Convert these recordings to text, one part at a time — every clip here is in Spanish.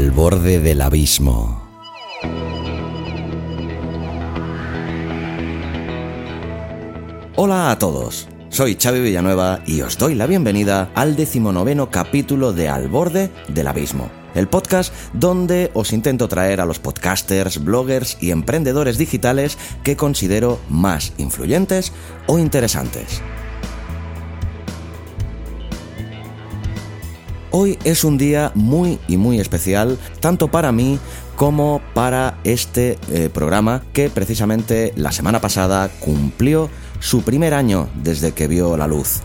Al borde del abismo. Hola a todos. Soy Xavi Villanueva y os doy la bienvenida al decimonoveno capítulo de Al borde del abismo, el podcast donde os intento traer a los podcasters, bloggers y emprendedores digitales que considero más influyentes o interesantes. Hoy es un día muy y muy especial, tanto para mí como para este eh, programa que precisamente la semana pasada cumplió su primer año desde que vio la luz.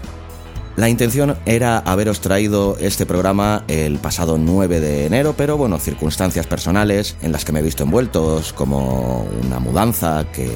La intención era haberos traído este programa el pasado 9 de enero, pero bueno, circunstancias personales en las que me he visto envueltos, como una mudanza que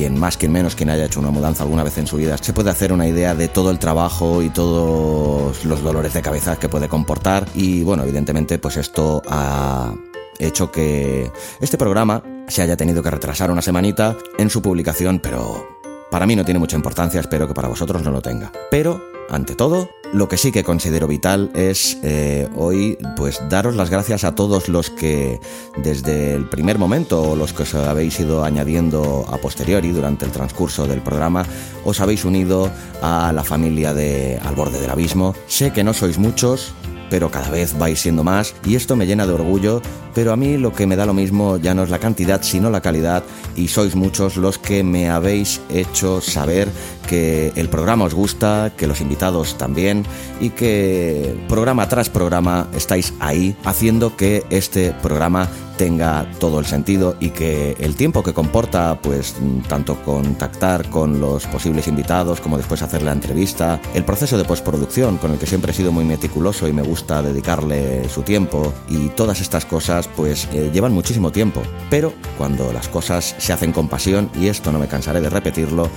quien más, quien menos, quien haya hecho una mudanza alguna vez en su vida, se puede hacer una idea de todo el trabajo y todos los dolores de cabeza que puede comportar. Y bueno, evidentemente, pues esto ha hecho que este programa se haya tenido que retrasar una semanita en su publicación, pero para mí no tiene mucha importancia, espero que para vosotros no lo tenga. Pero, ante todo, lo que sí que considero vital es eh, hoy pues daros las gracias a todos los que desde el primer momento o los que os habéis ido añadiendo a posteriori durante el transcurso del programa os habéis unido a la familia de Al borde del abismo. Sé que no sois muchos, pero cada vez vais siendo más y esto me llena de orgullo, pero a mí lo que me da lo mismo ya no es la cantidad sino la calidad y sois muchos los que me habéis hecho saber que el programa os gusta, que los invitados también y que programa tras programa estáis ahí haciendo que este programa tenga todo el sentido y que el tiempo que comporta, pues tanto contactar con los posibles invitados como después hacer la entrevista, el proceso de postproducción con el que siempre he sido muy meticuloso y me gusta dedicarle su tiempo y todas estas cosas pues eh, llevan muchísimo tiempo. Pero cuando las cosas se hacen con pasión, y esto no me cansaré de repetirlo,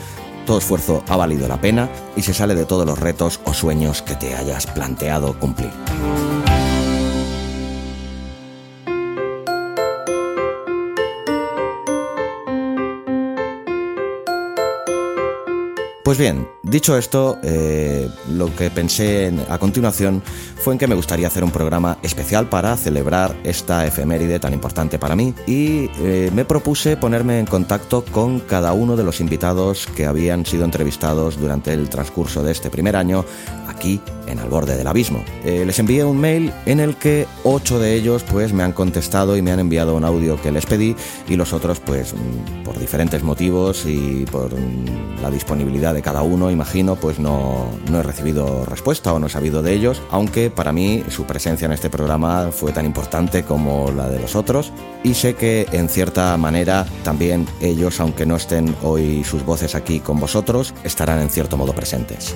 todo esfuerzo ha valido la pena y se sale de todos los retos o sueños que te hayas planteado cumplir. Pues bien, dicho esto, eh, lo que pensé en- a continuación fue en que me gustaría hacer un programa especial para celebrar esta efeméride tan importante para mí y eh, me propuse ponerme en contacto con cada uno de los invitados que habían sido entrevistados durante el transcurso de este primer año aquí en Al borde del abismo. Eh, les envié un mail en el que ocho de ellos pues me han contestado y me han enviado un audio que les pedí y los otros pues mm, por diferentes motivos y por mm, la disponibilidad de cada uno imagino pues no, no he recibido respuesta o no he sabido de ellos aunque para mí su presencia en este programa fue tan importante como la de los otros y sé que en cierta manera también ellos aunque no estén hoy sus voces aquí con vosotros estarán en cierto modo presentes.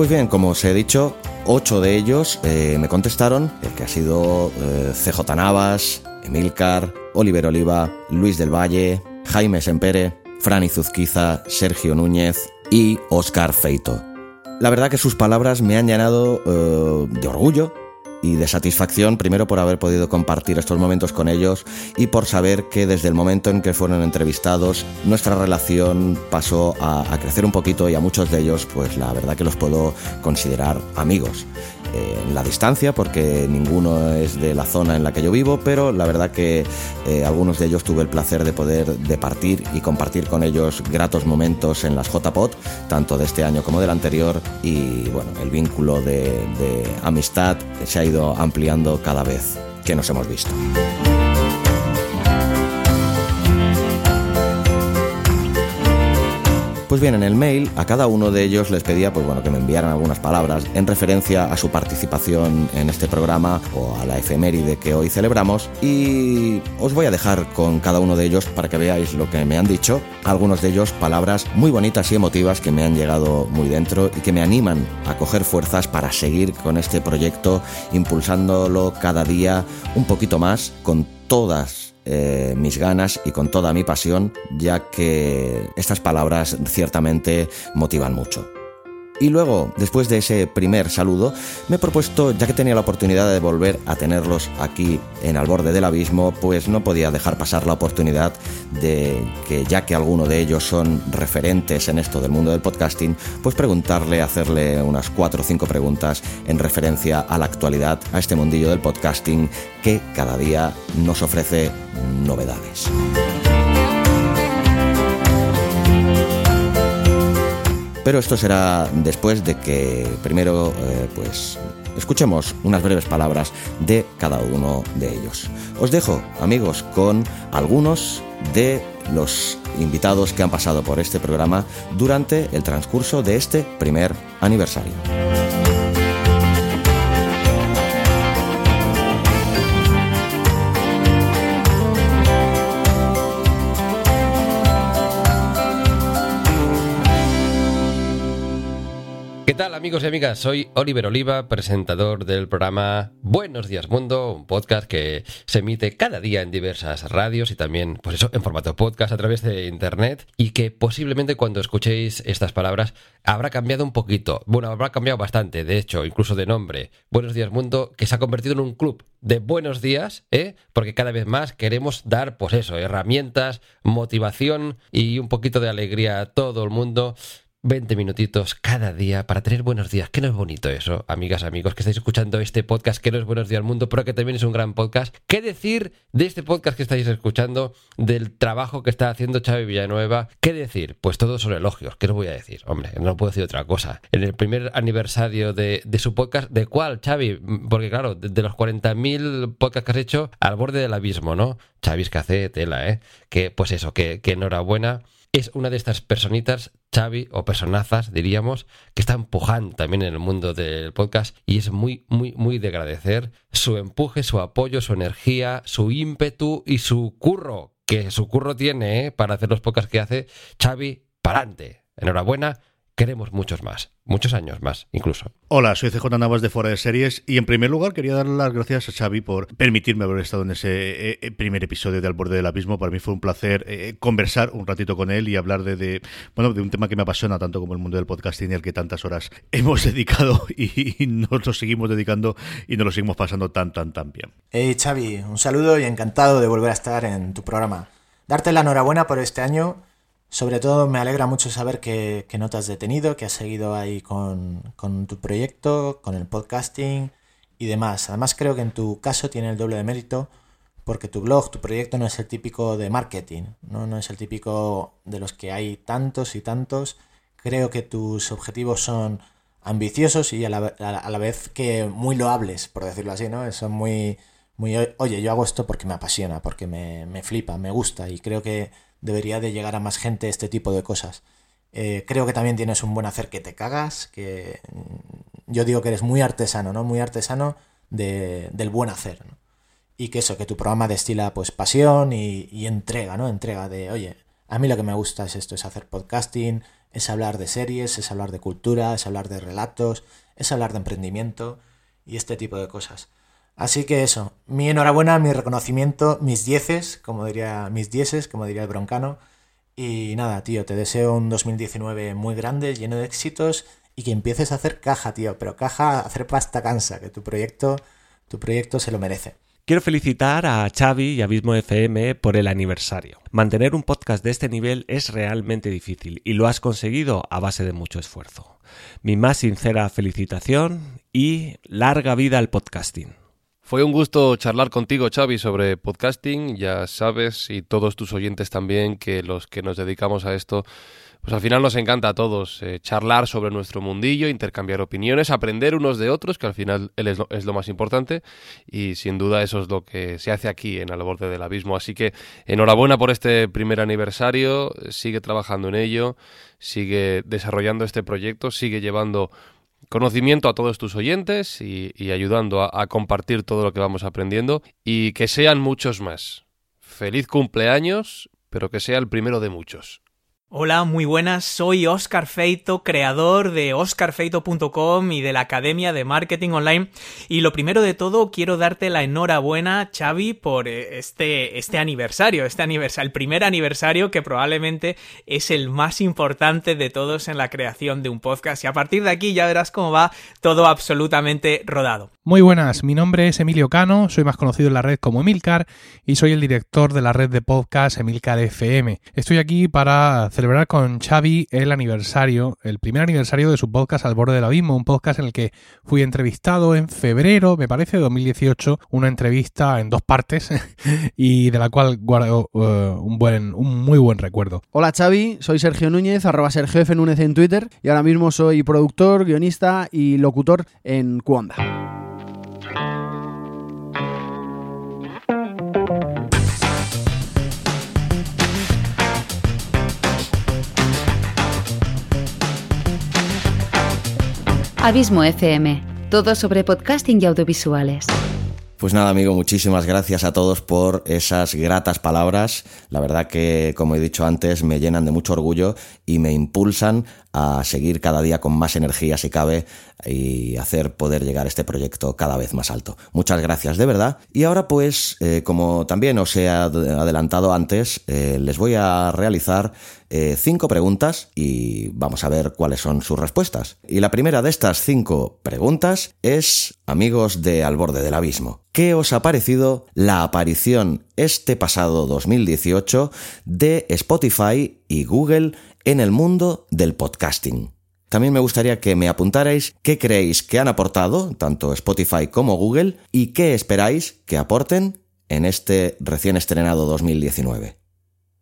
Pues bien, como os he dicho, ocho de ellos eh, me contestaron, el que ha sido eh, CJ Navas, Emilcar, Oliver Oliva, Luis del Valle, Jaime Sempere, Fran Izuzquiza, Sergio Núñez y Oscar Feito. La verdad que sus palabras me han llenado eh, de orgullo y de satisfacción, primero por haber podido compartir estos momentos con ellos y por saber que desde el momento en que fueron entrevistados nuestra relación pasó a, a crecer un poquito y a muchos de ellos pues la verdad que los puedo considerar amigos. Eh, en la distancia porque ninguno es de la zona en la que yo vivo, pero la verdad que eh, algunos de ellos tuve el placer de poder departir y compartir con ellos gratos momentos en las JPOT, tanto de este año como del anterior, y bueno, el vínculo de, de amistad se ha ido ampliando cada vez que nos hemos visto. Pues bien, en el mail a cada uno de ellos les pedía pues bueno, que me enviaran algunas palabras en referencia a su participación en este programa o a la efeméride que hoy celebramos y os voy a dejar con cada uno de ellos para que veáis lo que me han dicho. Algunos de ellos palabras muy bonitas y emotivas que me han llegado muy dentro y que me animan a coger fuerzas para seguir con este proyecto impulsándolo cada día un poquito más con todas eh, mis ganas y con toda mi pasión, ya que estas palabras ciertamente motivan mucho. Y luego, después de ese primer saludo, me he propuesto, ya que tenía la oportunidad de volver a tenerlos aquí en al borde del abismo, pues no podía dejar pasar la oportunidad de que, ya que alguno de ellos son referentes en esto del mundo del podcasting, pues preguntarle, hacerle unas cuatro o cinco preguntas en referencia a la actualidad, a este mundillo del podcasting que cada día nos ofrece novedades. Pero esto será después de que primero eh, pues escuchemos unas breves palabras de cada uno de ellos. Os dejo, amigos, con algunos de los invitados que han pasado por este programa durante el transcurso de este primer aniversario. Amigos y amigas? Soy Oliver Oliva, presentador del programa Buenos Días Mundo, un podcast que se emite cada día en diversas radios y también, pues eso, en formato podcast a través de internet y que posiblemente cuando escuchéis estas palabras habrá cambiado un poquito. Bueno, habrá cambiado bastante, de hecho, incluso de nombre. Buenos Días Mundo, que se ha convertido en un club de buenos días, ¿eh? Porque cada vez más queremos dar, pues eso, herramientas, motivación y un poquito de alegría a todo el mundo 20 minutitos cada día para tener buenos días. Que no es bonito eso, amigas, amigos, que estáis escuchando este podcast que no es Buenos Días al Mundo, pero que también es un gran podcast. ¿Qué decir de este podcast que estáis escuchando, del trabajo que está haciendo Xavi Villanueva? ¿Qué decir? Pues todos son elogios. ¿Qué os voy a decir? Hombre, no puedo decir otra cosa. En el primer aniversario de, su podcast, ¿de cuál, Xavi? Porque claro, de, los 40.000 podcasts que has hecho, al borde del abismo, ¿no? Xavi es que hace tela, ¿eh? Que, pues eso, que, que enhorabuena es una de estas personitas, Xavi, o personazas, diríamos, que está empujando también en el mundo del podcast y es muy, muy, muy de agradecer su empuje, su apoyo, su energía, su ímpetu y su curro, que su curro tiene ¿eh? para hacer los podcasts que hace. Xavi, parante. Enhorabuena queremos muchos más, muchos años más incluso. Hola, soy CJ Navas de Fuera de Series y en primer lugar quería dar las gracias a Xavi por permitirme haber estado en ese eh, eh, primer episodio de Al Borde del Abismo. Para mí fue un placer eh, conversar un ratito con él y hablar de, bueno, de un tema que me apasiona tanto como el mundo del podcasting y al que tantas horas hemos dedicado y, nos lo seguimos dedicando y nos lo seguimos pasando tan, tan, tan bien. Hey Xavi, un saludo y encantado de volver a estar en tu programa. Darte la enhorabuena por este año sobre todo me alegra mucho saber que, no te has detenido, que has seguido ahí con, tu proyecto, con el podcasting y demás. Además creo que en tu caso tiene el doble de mérito porque tu blog, tu proyecto no es el típico de marketing, no, no es el típico de los que hay tantos y tantos. Creo que tus objetivos son ambiciosos y a la, vez que muy loables, por decirlo así, ¿no? Son muy, muy, oye, yo hago esto porque me apasiona, porque me, me flipa, me gusta y creo que debería de llegar a más gente este tipo de cosas. Eh, creo que también tienes un buen hacer que te cagas, que mm, yo digo que eres muy artesano, ¿no? Muy artesano del buen hacer, Y que eso, que tu programa destila pues pasión y, entrega, ¿no? Entrega de, oye, a mí lo que me gusta es esto, es hacer podcasting, es hablar de series, es hablar de cultura, es hablar de relatos, es hablar de emprendimiento y este tipo de cosas. Así que eso, mi enhorabuena, mi reconocimiento, mis dieces, como diría, mis dieces, como diría el broncano. Y nada, tío, te deseo un 2019 muy grande, lleno de éxitos y que empieces a hacer caja, tío. Pero caja, hacer pasta cansa, que tu proyecto, tu proyecto se lo merece. Quiero felicitar a Xavi y Abismo FM por el aniversario. Mantener un podcast de este nivel es realmente difícil y lo has conseguido a base de mucho esfuerzo. Mi más sincera felicitación y larga vida al podcasting. Fue un gusto charlar contigo, Xavi, sobre podcasting. Ya sabes, y todos tus oyentes también, que los que nos dedicamos a esto pues al final nos encanta a todos eh, charlar sobre nuestro mundillo, intercambiar opiniones, aprender unos de otros, que al final es lo, es lo, más importante, y sin duda eso es lo que se hace aquí en Al Borde del Abismo. Así que enhorabuena por este primer aniversario, sigue trabajando en ello, sigue desarrollando este proyecto, sigue llevando conocimiento a todos tus oyentes y, ayudando a, a compartir todo lo que vamos aprendiendo, y que sean muchos más. Feliz cumpleaños, pero que sea el primero de muchos. Hola, muy buenas. Soy Oscar Feito, creador de oscarfeito.com y de la Academia de Marketing Online. Y lo primero de todo, quiero darte la enhorabuena, Xavi, por eh, este, este aniversario, este aniversario, el primer aniversario que probablemente es el más importante de todos en la creación de un podcast. Y a partir de aquí ya verás cómo va todo absolutamente rodado. Muy buenas, mi nombre es Emilio Cano, soy más conocido en la red como Emilcar y soy el director de la red de podcast Emilcar FM. Estoy aquí para celebrar con Xavi el aniversario, el primer aniversario de su podcast Al borde del abismo, un podcast en el que fui entrevistado en febrero, me parece, de 2018, una entrevista en dos partes y de la cual guardo uh, un buen, un muy buen recuerdo. Hola Xavi, soy Sergio Núñez, arroba Sergio F. Núñez en Twitter y ahora mismo soy productor, guionista y locutor en Cuonda. Abismo FM, todo sobre podcasting y audiovisuales. Pues nada, amigo, muchísimas gracias a todos por esas gratas palabras. La verdad que, como he dicho antes, me llenan de mucho orgullo y me impulsan a seguir cada día con más energía si cabe y hacer poder llegar este proyecto cada vez más alto. Muchas gracias de verdad. Y ahora pues, eh, como también os he adelantado antes, eh, les voy a realizar eh, cinco preguntas y vamos a ver cuáles son sus respuestas. Y la primera de estas cinco preguntas es, amigos de Al borde del abismo, ¿qué os ha parecido la aparición este pasado 2018 de Spotify y Google en el mundo del podcasting? También me gustaría que me apuntarais qué creéis que han aportado tanto Spotify como Google y qué esperáis que aporten en este recién estrenado 2019.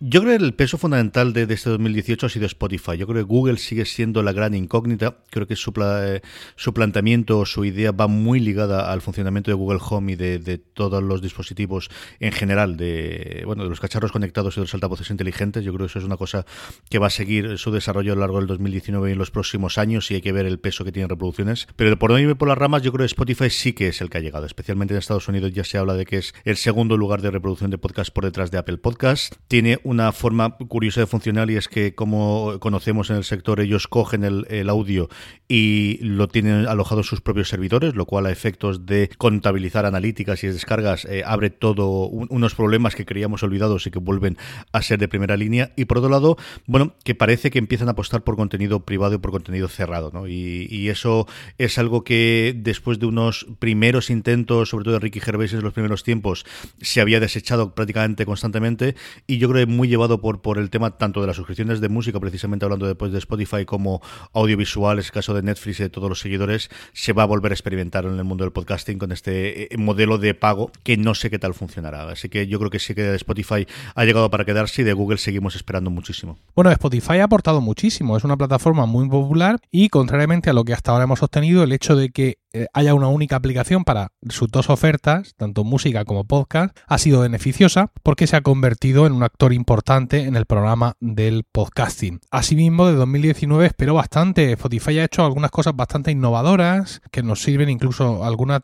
Yo creo que el peso fundamental de, de, este 2018 ha sido Spotify. Yo creo que Google sigue siendo la gran incógnita. Creo que su, eh, su planteamiento, su idea va muy ligada al funcionamiento de Google Home y de, todos los dispositivos en general, de bueno, de los cacharros conectados y de los altavoces inteligentes. Yo creo que eso es una cosa que va a seguir su desarrollo a lo largo del 2019 y en los próximos años y hay que ver el peso que tiene reproducciones. Pero por no irme por las ramas, yo creo que Spotify sí que es el que ha llegado. Especialmente en Estados Unidos ya se habla de que es el segundo lugar de reproducción de podcast por detrás de Apple Podcast. Tiene una forma curiosa de funcionar y es que como conocemos en el sector ellos cogen el, audio y lo tienen alojado en sus propios servidores, lo cual a efectos de contabilizar analíticas y descargas eh, abre todo un, unos problemas que creíamos olvidados y que vuelven a ser de primera línea y por otro lado, bueno, que parece que empiezan a apostar por contenido privado y por contenido cerrado, ¿no? Y, y eso es algo que después de unos primeros intentos, sobre todo de Ricky Gervais en los primeros tiempos, se había desechado prácticamente constantemente y yo creo que muy llevado por, por el tema tanto de las suscripciones de música, precisamente hablando después de Spotify, como audiovisuales, el caso de Netflix y de todos los seguidores, se va a volver a experimentar en el mundo del podcasting con este modelo de pago que no sé qué tal funcionará. Así que yo creo que sí que Spotify ha llegado para quedarse y de Google seguimos esperando muchísimo. Bueno, Spotify ha aportado muchísimo, es una plataforma muy popular y contrariamente a lo que hasta ahora hemos sostenido, el hecho de que haya una única aplicación para sus dos ofertas, tanto música como podcast, ha sido beneficiosa porque se ha convertido en un actor importante en el programa del podcasting. Asimismo, de 2019 espero bastante. Spotify ha hecho algunas cosas bastante innovadoras que nos sirven incluso algunas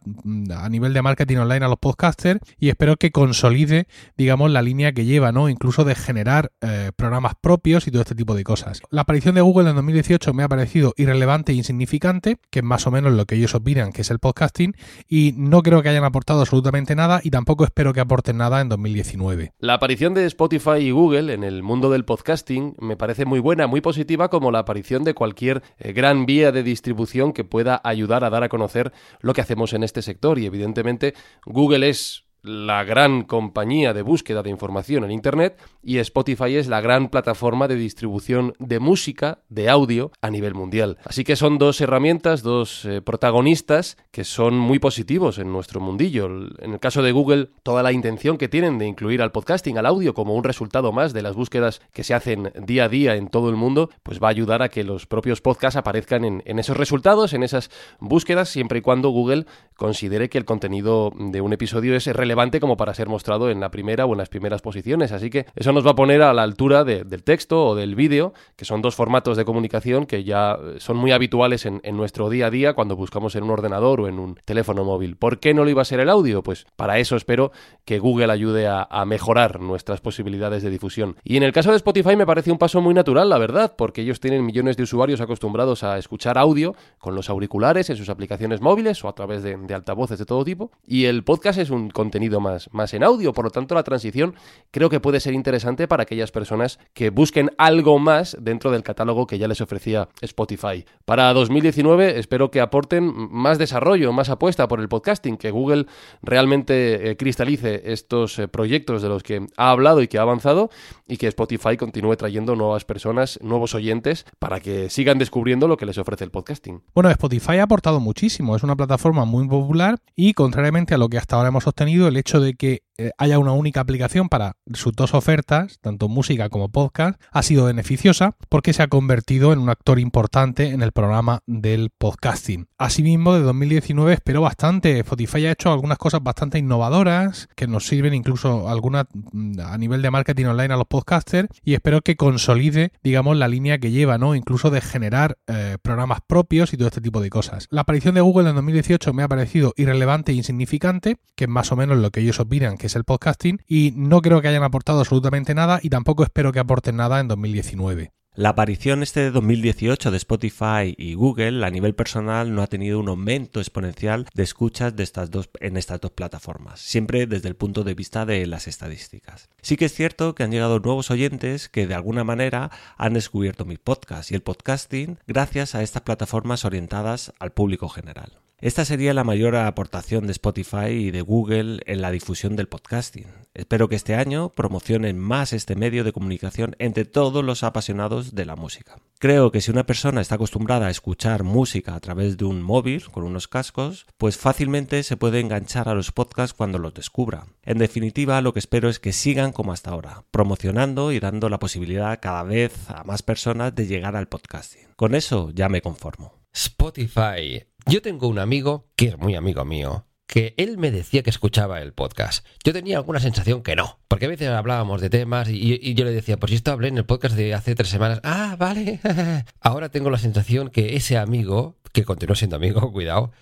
a nivel de marketing online a los podcasters y espero que consolide, digamos, la línea que lleva, ¿no? Incluso de generar eh, programas propios y todo este tipo de cosas. La aparición de Google en 2018 me ha parecido irrelevante e insignificante, que es más o menos lo que ellos opinan que es el podcasting, y no creo que hayan aportado absolutamente nada y tampoco espero que aporten nada en 2019. La aparición de Spotify y Google en el mundo del podcasting me parece muy buena, muy positiva, como la aparición de cualquier eh, gran vía de distribución que pueda ayudar a dar a conocer lo que hacemos en este sector. Y evidentemente Google es la gran compañía de búsqueda de información en Internet y Spotify es la gran plataforma de distribución de música, de audio a nivel mundial. Así que son dos herramientas, dos eh, protagonistas que son muy positivos en nuestro mundillo. En el caso de Google, toda la intención que tienen de incluir al podcasting, al audio, como un resultado más de las búsquedas que se hacen día a día en todo el mundo, pues va a ayudar a que los propios podcasts aparezcan en, en esos resultados, en esas búsquedas, siempre y cuando Google considere que el contenido de un episodio es relevante como para ser mostrado en la primera o en las primeras posiciones. Así que eso nos va a poner a la altura del texto o del vídeo, que son dos formatos de comunicación que ya son muy habituales en, nuestro día a día cuando buscamos en un ordenador o en un teléfono móvil. ¿Por qué no lo iba a ser el audio? Pues para eso espero que Google ayude a, mejorar nuestras posibilidades de difusión. Y en el caso de Spotify me parece un paso muy natural, la verdad, porque ellos tienen millones de usuarios acostumbrados a escuchar audio con los auriculares en sus aplicaciones móviles o a través de altavoces de todo tipo. Y el podcast es un contenido más, más en audio, por lo tanto la transición creo que puede ser interesante para aquellas personas que busquen algo más dentro del catálogo que ya les ofrecía Spotify. Para 2019 espero que aporten más desarrollo, más apuesta por el podcasting, que Google realmente eh, cristalice estos eh, proyectos de los que ha hablado y que ha avanzado y que Spotify continúe trayendo nuevas personas, nuevos oyentes para que sigan descubriendo lo que les ofrece el podcasting. Bueno, Spotify ha aportado muchísimo, es una plataforma muy popular y contrariamente a lo que hasta ahora hemos sostenido, el hecho de que haya una única aplicación para sus dos ofertas, tanto música como podcast, ha sido beneficiosa porque se ha convertido en un actor importante en el programa del podcasting. Asimismo, de 2019 espero bastante. Spotify ha hecho algunas cosas bastante innovadoras que nos sirven incluso algunas mm, a nivel de marketing online a los podcasters y espero que consolide, digamos, la línea que lleva, ¿no? Incluso de generar eh, programas propios y todo este tipo de cosas. La aparición de Google en 2018 me ha parecido irrelevante e insignificante, que es más o menos lo que ellos opinan es el podcasting, y no creo que hayan aportado absolutamente nada y tampoco espero que aporten nada en 2019. La aparición este de 2018 de Spotify y Google a nivel personal no ha tenido un aumento exponencial de escuchas de estas dos, en estas dos plataformas, siempre desde el punto de vista de las estadísticas. Sí que es cierto que han llegado nuevos oyentes que de alguna manera han descubierto mi podcast y el podcasting gracias a estas plataformas orientadas al público general. Esta sería la mayor aportación de Spotify y de Google en la difusión del podcasting. Espero que este año promocionen más este medio de comunicación entre todos los apasionados de la música. Creo que si una persona está acostumbrada a escuchar música a través de un móvil con unos cascos, pues fácilmente se puede enganchar a los podcasts cuando los descubra. En definitiva, lo que espero es que sigan como hasta ahora, promocionando y dando la posibilidad cada vez a más personas de llegar al podcasting. Con eso ya me conformo. Spotify yo tengo un amigo, que es muy amigo mío, que él me decía que escuchaba el podcast. Yo tenía alguna sensación que no, porque a veces hablábamos de temas y, yo le decía, pues esto hablé en el podcast de hace tres semanas. Ah, vale. Ahora tengo la sensación que ese amigo, que continúa siendo amigo, cuidado,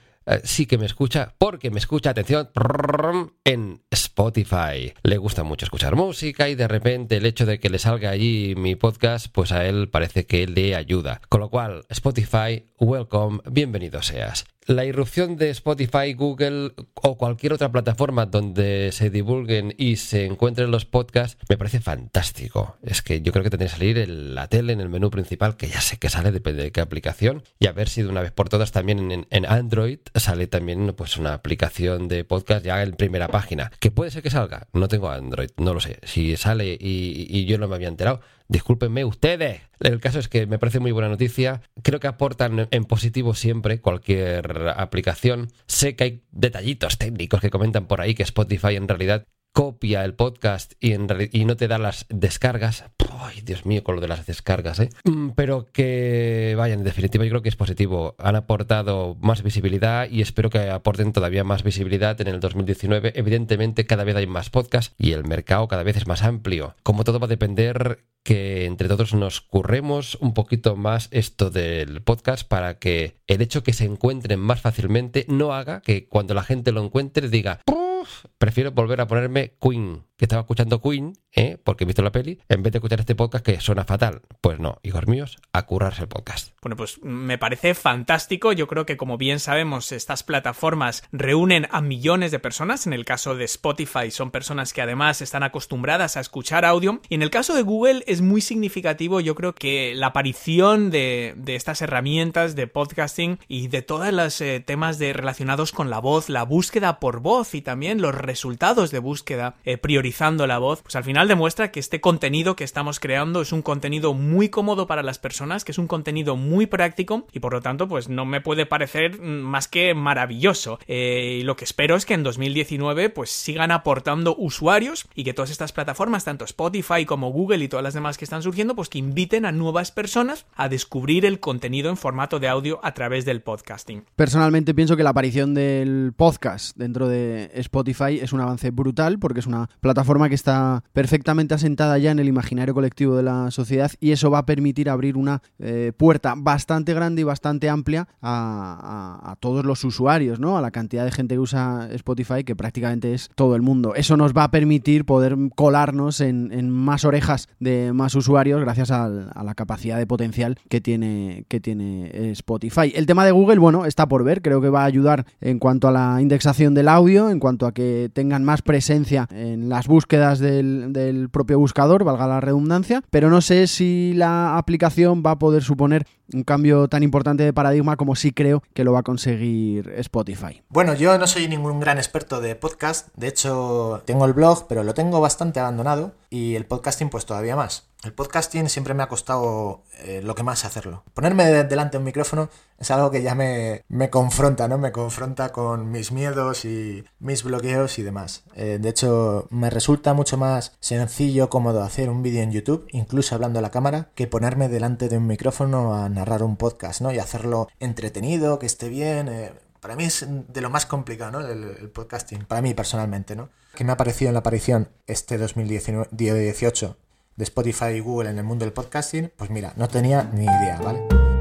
sí que me escucha, porque me escucha, atención, en Spotify. Le gusta mucho escuchar música y de repente el hecho de que le salga allí mi podcast, pues a él parece que le ayuda. Con lo cual, Spotify, welcome, bienvenido seas la irrupción de Spotify, Google o cualquier otra plataforma donde se divulguen y se encuentren los podcasts me parece fantástico. Es que yo creo que tendría que salir en la tele, en el menú principal, que ya sé que sale, depende de qué aplicación, y a ver si de una vez por todas también en, Android sale también pues una aplicación de podcast ya en primera página. Que puede ser que salga, no tengo Android, no lo sé. Si sale y, y yo no me había enterado, Discúlpenme ustedes. El caso es que me parece muy buena noticia. Creo que aportan en positivo siempre cualquier aplicación. Sé que hay detallitos técnicos que comentan por ahí que Spotify en realidad copia el podcast y, no te da las descargas. Ay, Dios mío, con lo de las descargas, ¿eh? Mm, pero que, vayan, en definitiva, yo creo que es positivo. Han aportado más visibilidad y espero que aporten todavía más visibilidad en el 2019. Evidentemente, cada vez hay más podcasts y el mercado cada vez es más amplio. Como todo va a depender que entre todos nos curremos un poquito más esto del podcast para que el hecho que se encuentren más fácilmente no haga que cuando la gente lo encuentre diga prefiero volver a ponerme Queen que estaba escuchando Queen, ¿eh? porque he visto la peli, en vez de escuchar este podcast que suena fatal. Pues no, hijos míos, a currarse el podcast. Bueno, pues me parece fantástico. Yo creo que, como bien sabemos, estas plataformas reúnen a millones de personas. En el caso de Spotify, son personas que además están acostumbradas a escuchar audio. Y en el caso de Google es muy significativo, yo creo que la aparición de, estas herramientas de podcasting y de todos los eh, temas de, relacionados con la voz, la búsqueda por voz y también los resultados de búsqueda eh, priorizando la voz, pues al final demuestra que este contenido que estamos creando es un contenido muy cómodo para las personas, que es un contenido muy práctico y por lo tanto pues no me puede parecer más que maravilloso. Eh, y lo que espero es que en 2019 pues sigan aportando usuarios y que todas estas plataformas, tanto Spotify como Google y todas las demás que están surgiendo, pues que inviten a nuevas personas a descubrir el contenido en formato de audio a través del podcasting. Personalmente pienso que la aparición del podcast dentro de Spotify es un avance brutal porque es una plataforma que está perfectamente asentada ya en el imaginario colectivo de la sociedad y eso va a permitir abrir una eh, puerta bastante grande y bastante amplia a, todos los usuarios, ¿no? A la cantidad de gente que usa Spotify, que prácticamente es todo el mundo. Eso nos va a permitir poder colarnos en, más orejas de más usuarios gracias a, la capacidad de potencial que tiene, que tiene Spotify. El tema de Google, bueno, está por ver. Creo que va a ayudar en cuanto a la indexación del audio, en cuanto a que tengan más presencia en las búsquedas del, del propio buscador, valga la redundancia, pero no sé si la aplicación va a poder suponer un cambio tan importante de paradigma como sí creo que lo va a conseguir Spotify. Bueno, yo no soy ningún gran experto de podcast, de hecho tengo el blog, pero lo tengo bastante abandonado y el podcasting pues todavía más. El podcasting siempre me ha costado eh, lo que más hacerlo. Ponerme delante de un micrófono es algo que ya me, me, confronta, ¿no? Me confronta con mis miedos y mis bloqueos y demás. Eh, de hecho, me resulta mucho más sencillo, cómodo hacer un vídeo en YouTube, incluso hablando a la cámara, que ponerme delante de un micrófono a narrar un podcast, ¿no? Y hacerlo entretenido, que esté bien. Eh, para mí es de lo más complicado, ¿no? El, podcasting, para mí personalmente, ¿no? Que me ha parecido en la aparición este 2018 de Spotify y Google en el mundo del podcasting, pues mira, no tenía ni idea, ¿vale?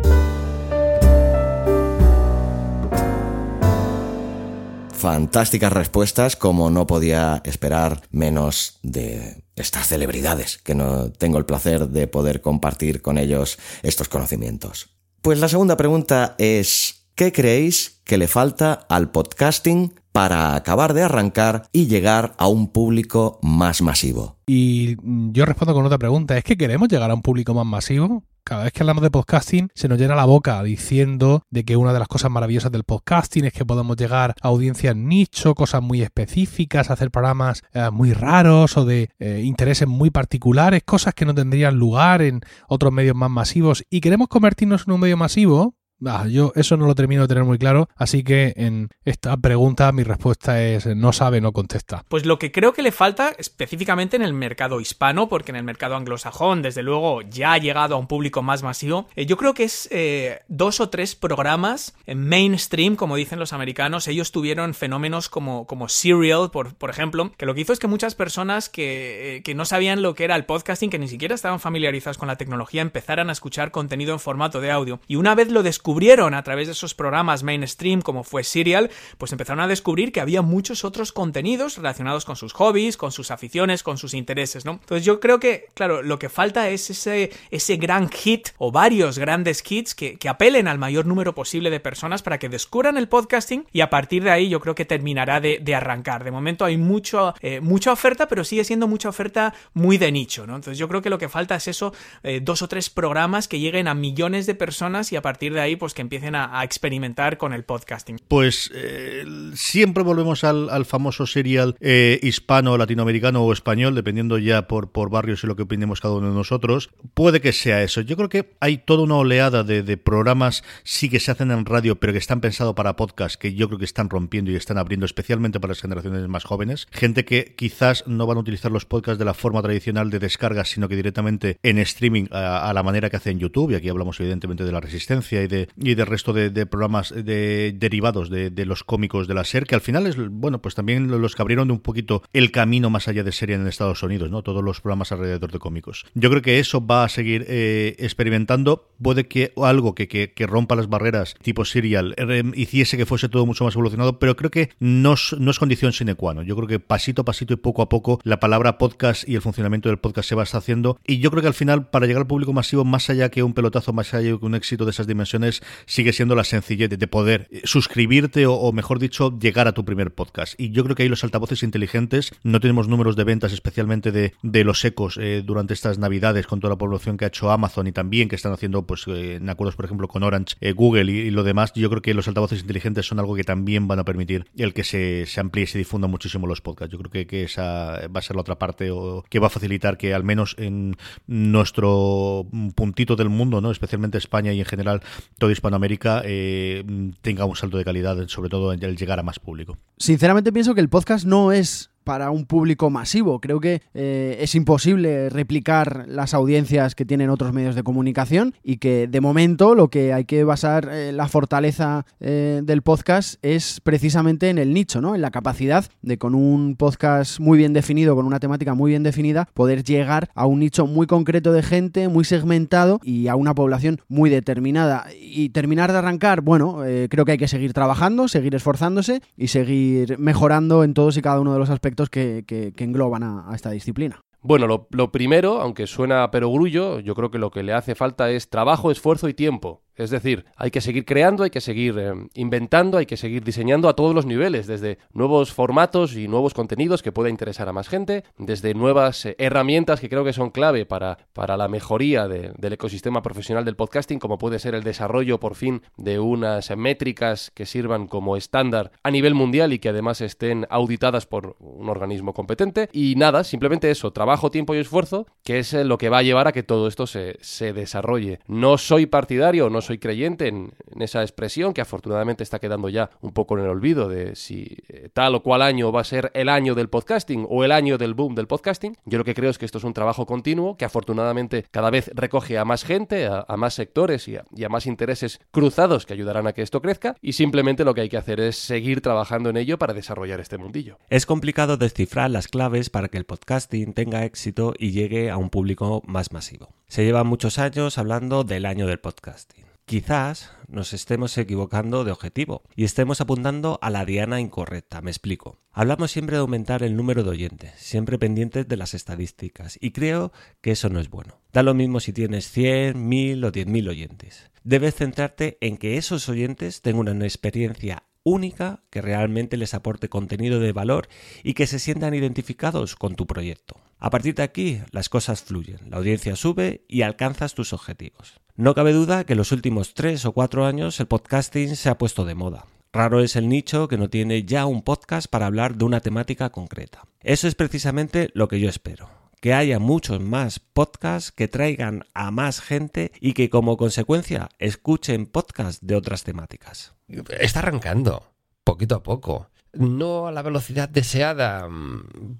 Fantásticas respuestas, como no podía esperar menos de estas celebridades, que no tengo el placer de poder compartir con ellos estos conocimientos. Pues la segunda pregunta es, ¿qué creéis que le falta al podcasting para acabar de arrancar y llegar a un público más masivo? Y yo respondo con otra pregunta, ¿es que queremos llegar a un público más masivo? Cada vez que hablamos de podcasting se nos llena la boca diciendo de que una de las cosas maravillosas del podcasting es que podemos llegar a audiencias nicho, cosas muy específicas, hacer programas eh, muy raros o de eh, intereses muy particulares, cosas que no tendrían lugar en otros medios más masivos. Y queremos convertirnos en un medio masivo, Ah, yo eso no lo termino de tener muy claro, así que en esta pregunta mi respuesta es no sabe, no contesta. Pues lo que creo que le falta específicamente en el mercado hispano, porque en el mercado anglosajón, desde luego, ya ha llegado a un público más masivo, eh, yo creo que es eh, dos o tres programas en mainstream, como dicen los americanos. Ellos tuvieron fenómenos como, como Serial, por, por ejemplo, que lo que hizo es que muchas personas que, eh, que no sabían lo que era el podcasting, que ni siquiera estaban familiarizados con la tecnología, empezaran a escuchar contenido en formato de audio. Y una vez lo descubrieron, descubrieron a través de esos programas mainstream como fue Serial, pues empezaron a descubrir que había muchos otros contenidos relacionados con sus hobbies, con sus aficiones, con sus intereses, ¿no? Entonces yo creo que, claro, lo que falta es ese, ese gran hit o varios grandes hits que, apelen al mayor número posible de personas para que descubran el podcasting y a partir de ahí yo creo que terminará de, arrancar. De momento hay mucho, eh, mucha oferta, pero sigue siendo mucha oferta muy de nicho, ¿no? Entonces yo creo que lo que falta es eso, eh, dos o tres programas que lleguen a millones de personas y a partir de ahí pues que empiecen a, experimentar con el podcasting. Pues eh, siempre volvemos al, famoso serial eh, hispano, latinoamericano o español, dependiendo ya por, barrios y lo que opinemos cada uno de nosotros. Puede que sea eso. Yo creo que hay toda una oleada de, programas, sí que se hacen en radio, pero que están pensados para podcast, que yo creo que están rompiendo y están abriendo, especialmente para las generaciones más jóvenes. Gente que quizás no van a utilizar los podcasts de la forma tradicional de descarga, sino que directamente en streaming a, a la manera que hace en YouTube. Y aquí hablamos evidentemente de la resistencia y de y del resto de, programas de, derivados de, los cómicos de la SER, que al final es, bueno, pues también los que abrieron un poquito el camino más allá de serie en Estados Unidos, ¿no? Todos los programas alrededor de cómicos. Yo creo que eso va a seguir eh, experimentando. Puede que algo que, que, rompa las barreras tipo serial eh, hiciese que fuese todo mucho más evolucionado, pero creo que no, no es condición sine qua non. Yo creo que pasito a pasito y poco a poco la palabra podcast y el funcionamiento del podcast se va haciendo. Y yo creo que al final, para llegar al público masivo, más allá que un pelotazo, más allá que un éxito de esas dimensiones, sigue siendo la sencillez de poder eh, suscribirte o, mejor dicho, llegar a tu primer podcast. Y yo creo que ahí los altavoces inteligentes, no tenemos números de ventas, especialmente de, los ecos eh, durante estas navidades con toda la población que ha hecho Amazon y también que están haciendo pues eh, en acuerdos, por ejemplo, con Orange, Google y, lo demás. Yo creo que los altavoces inteligentes son algo que también van a permitir el que se, se amplíe y se difunda muchísimo los podcasts. Yo creo que, que esa va a ser la otra parte o que va a facilitar que al menos en nuestro puntito del mundo, ¿no? especialmente España y en general toda Hispanoamérica, eh, tenga un salto de calidad, sobre todo en el llegar a más público. Sinceramente pienso que el podcast no es para un público masivo. Creo que eh, es imposible replicar las audiencias que tienen otros medios de comunicación y que de momento lo que hay que basar eh, la fortaleza eh, del podcast es precisamente en el nicho, ¿no? En la capacidad de con un podcast muy bien definido, con una temática muy bien definida, poder llegar a un nicho muy concreto de gente, muy segmentado y a una población muy determinada. Y terminar de arrancar, bueno, creo que hay que seguir trabajando, seguir esforzándose y seguir mejorando en todos y cada uno de los aspectos que, engloban a esta disciplina. Bueno, lo, primero, aunque suena pero grullo, yo creo que lo que le hace falta es trabajo, esfuerzo y tiempo. Es decir, hay que seguir creando, hay que seguir eh, inventando, hay que seguir diseñando a todos los niveles, desde nuevos formatos y nuevos contenidos que pueda interesar a más gente, desde nuevas eh, herramientas que creo que son clave para, para la mejoría del ecosistema profesional del podcasting, como puede ser el desarrollo por fin de unas métricas que sirvan como estándar a nivel mundial y que además estén auditadas por un organismo competente. Y nada, simplemente eso, trabajo tiempo y esfuerzo, que es eh, lo que va a llevar a que todo esto se, se desarrolle. No soy partidario, no soy creyente en, esa expresión que afortunadamente está quedando ya un poco en el olvido de si eh, tal o cual año va a ser el año del podcasting o el año del boom del podcasting. Yo lo que creo es que esto es un trabajo continuo que afortunadamente cada vez recoge a más gente, a, más sectores y a, y a más intereses cruzados que ayudarán a que esto crezca y simplemente lo que hay que hacer es seguir trabajando en ello para desarrollar este mundillo. Es complicado descifrar las claves para que el podcasting tenga éxito y llegue a un público más masivo. Se llevan muchos años hablando del año del podcasting. Quizás nos estemos equivocando de objetivo y estemos apuntando a la diana incorrecta, me explico. Hablamos siempre de aumentar el número de oyentes, siempre pendientes de las estadísticas, y creo que eso no es bueno. Da lo mismo si tienes 100, 1000 o 10.000 oyentes. Debes centrarte en que esos oyentes tengan una experiencia única que realmente les aporte contenido de valor y que se sientan identificados con tu proyecto. A partir de aquí, las cosas fluyen, la audiencia sube y alcanzas tus objetivos. No cabe duda que en los últimos tres o cuatro años el podcasting se ha puesto de moda. Raro es el nicho que no tiene ya un podcast para hablar de una temática concreta. Eso es precisamente lo que yo espero que haya muchos más podcasts que traigan a más gente y que como consecuencia escuchen podcasts de otras temáticas. Está arrancando, poquito a poco no a la velocidad deseada,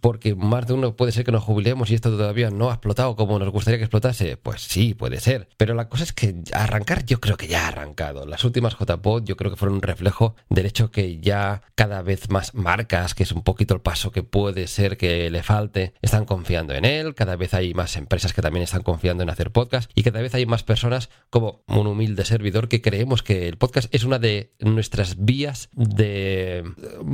porque más de uno puede ser que nos jubilemos y esto todavía no ha explotado como nos gustaría que explotase. Pues sí, puede ser. Pero la cosa es que arrancar yo creo que ya ha arrancado. Las últimas JPod yo creo que fueron un reflejo del hecho que ya cada vez más marcas, que es un poquito el paso que puede ser que le falte, están confiando en él. Cada vez hay más empresas que también están confiando en hacer podcast y cada vez hay más personas como un humilde servidor que creemos que el podcast es una de nuestras vías de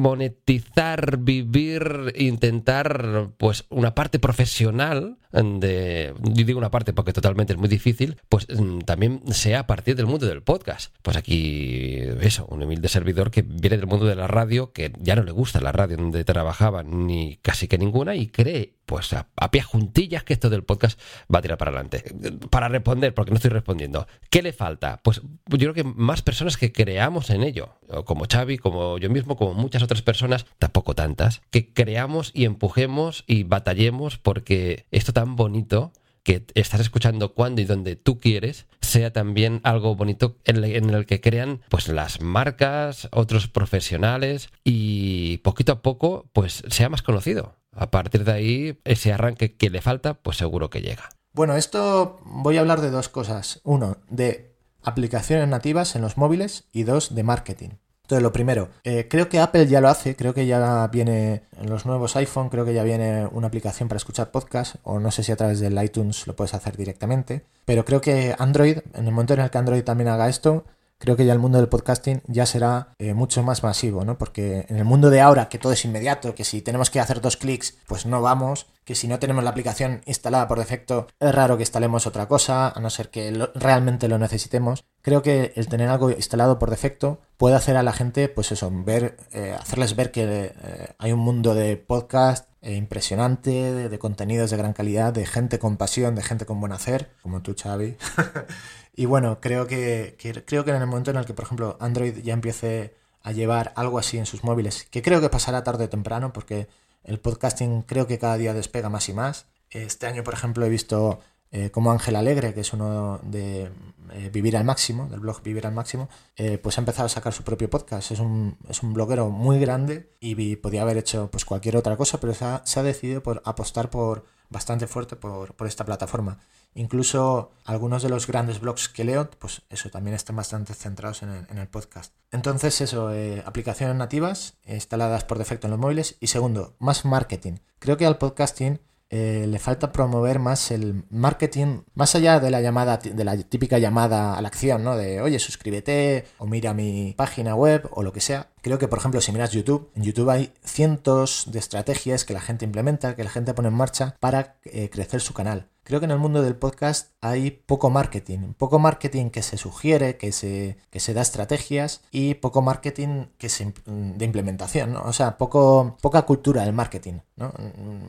monetizar, vivir, intentar, pues, una parte profesional de, digo una parte porque totalmente es muy difícil, pues mm, también sea a partir del mundo del podcast. Pues aquí, eso, un humilde servidor que viene del mundo de la radio, que ya no le gusta la radio donde trabajaba ni casi que ninguna y cree pues a, pie juntillas que esto del podcast va a tirar para adelante. Para responder, porque no estoy respondiendo, ¿qué le falta? Pues yo creo que más personas que creamos en ello, como Xavi, como yo mismo, como muchas otras personas, tampoco tantas, que creamos y empujemos y batallemos porque esto tan bonito que estás escuchando cuando y donde tú quieres sea también algo bonito en el, que crean pues las marcas, otros profesionales y poquito a poco pues sea más conocido. A partir de ahí, ese arranque que le falta, pues seguro que llega. Bueno, esto voy a hablar de dos cosas. Uno, de aplicaciones nativas en los móviles y dos, de marketing. Entonces, lo primero, eh, creo que Apple ya lo hace, creo que ya viene en los nuevos iPhone, creo que ya viene una aplicación para escuchar podcast, o no sé si a través del iTunes lo puedes hacer directamente, pero creo que Android, en el momento en el que Android también haga esto, creo que ya el mundo del podcasting ya será eh, mucho más masivo, ¿no? Porque en el mundo de ahora, que todo es inmediato, que si tenemos que hacer dos clics, pues no vamos, que si no tenemos la aplicación instalada por defecto, es raro que instalemos otra cosa, a no ser que realmente lo necesitemos. Creo que el tener algo instalado por defecto puede hacer a la gente, pues eso, ver, eh, hacerles ver que eh, hay un mundo de podcast impresionante, de, de, contenidos de gran calidad, de gente con pasión, de gente con buen hacer, como tú, Xavi. Y bueno, creo que, creo que en el momento en el que, por ejemplo, Android ya empiece a llevar algo así en sus móviles, que creo que pasará tarde o temprano, porque el podcasting creo que cada día despega más y más. Este año, por ejemplo, he visto eh, como Ángel Alegre, que es uno de eh, Vivir al Máximo, del blog Vivir al Máximo, eh, pues ha empezado a sacar su propio podcast. Es un, es un bloguero muy grande y podía haber hecho pues cualquier otra cosa, pero se ha, se ha decidido por apostar por bastante fuerte por, por, esta plataforma. Incluso algunos de los grandes blogs que leo, pues eso también están bastante centrados en el, en el podcast. Entonces, eso, aplicaciones nativas instaladas por defecto en los móviles. Y segundo, más marketing. Creo que al podcasting eh, le falta promover más el marketing, más allá de la llamada, de la típica llamada a la acción, ¿no? De oye, suscríbete, o mira mi página web, o lo que sea. Creo que, por ejemplo, si miras YouTube, en YouTube hay cientos de estrategias que la gente implementa, que la gente pone en marcha para eh, crecer su canal. Creo que en el mundo del podcast hay poco marketing, poco marketing que se sugiere, que se, que se da estrategias y poco marketing que se, de implementación. O sea, poco, poca cultura del marketing, ¿no?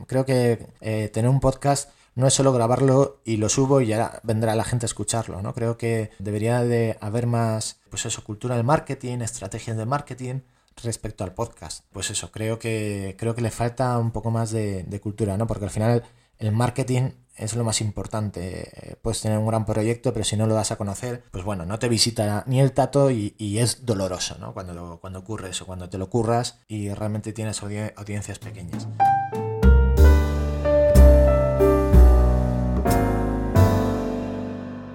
Creo que eh, tener un podcast no es solo grabarlo y lo subo y ya vendrá la gente a escucharlo. Creo que debería de haber más, pues eso, cultura del marketing, estrategias de marketing respecto al podcast. Pues eso, creo que, creo que le falta un poco más de, de cultura, ¿no? Porque al final el marketing es lo más importante. Puedes tener un gran proyecto, pero si no lo das a conocer, pues bueno, no te visita ni el tato y, es doloroso, ¿no? Cuando, cuando ocurre eso, cuando te lo curras y realmente tienes audiencias pequeñas.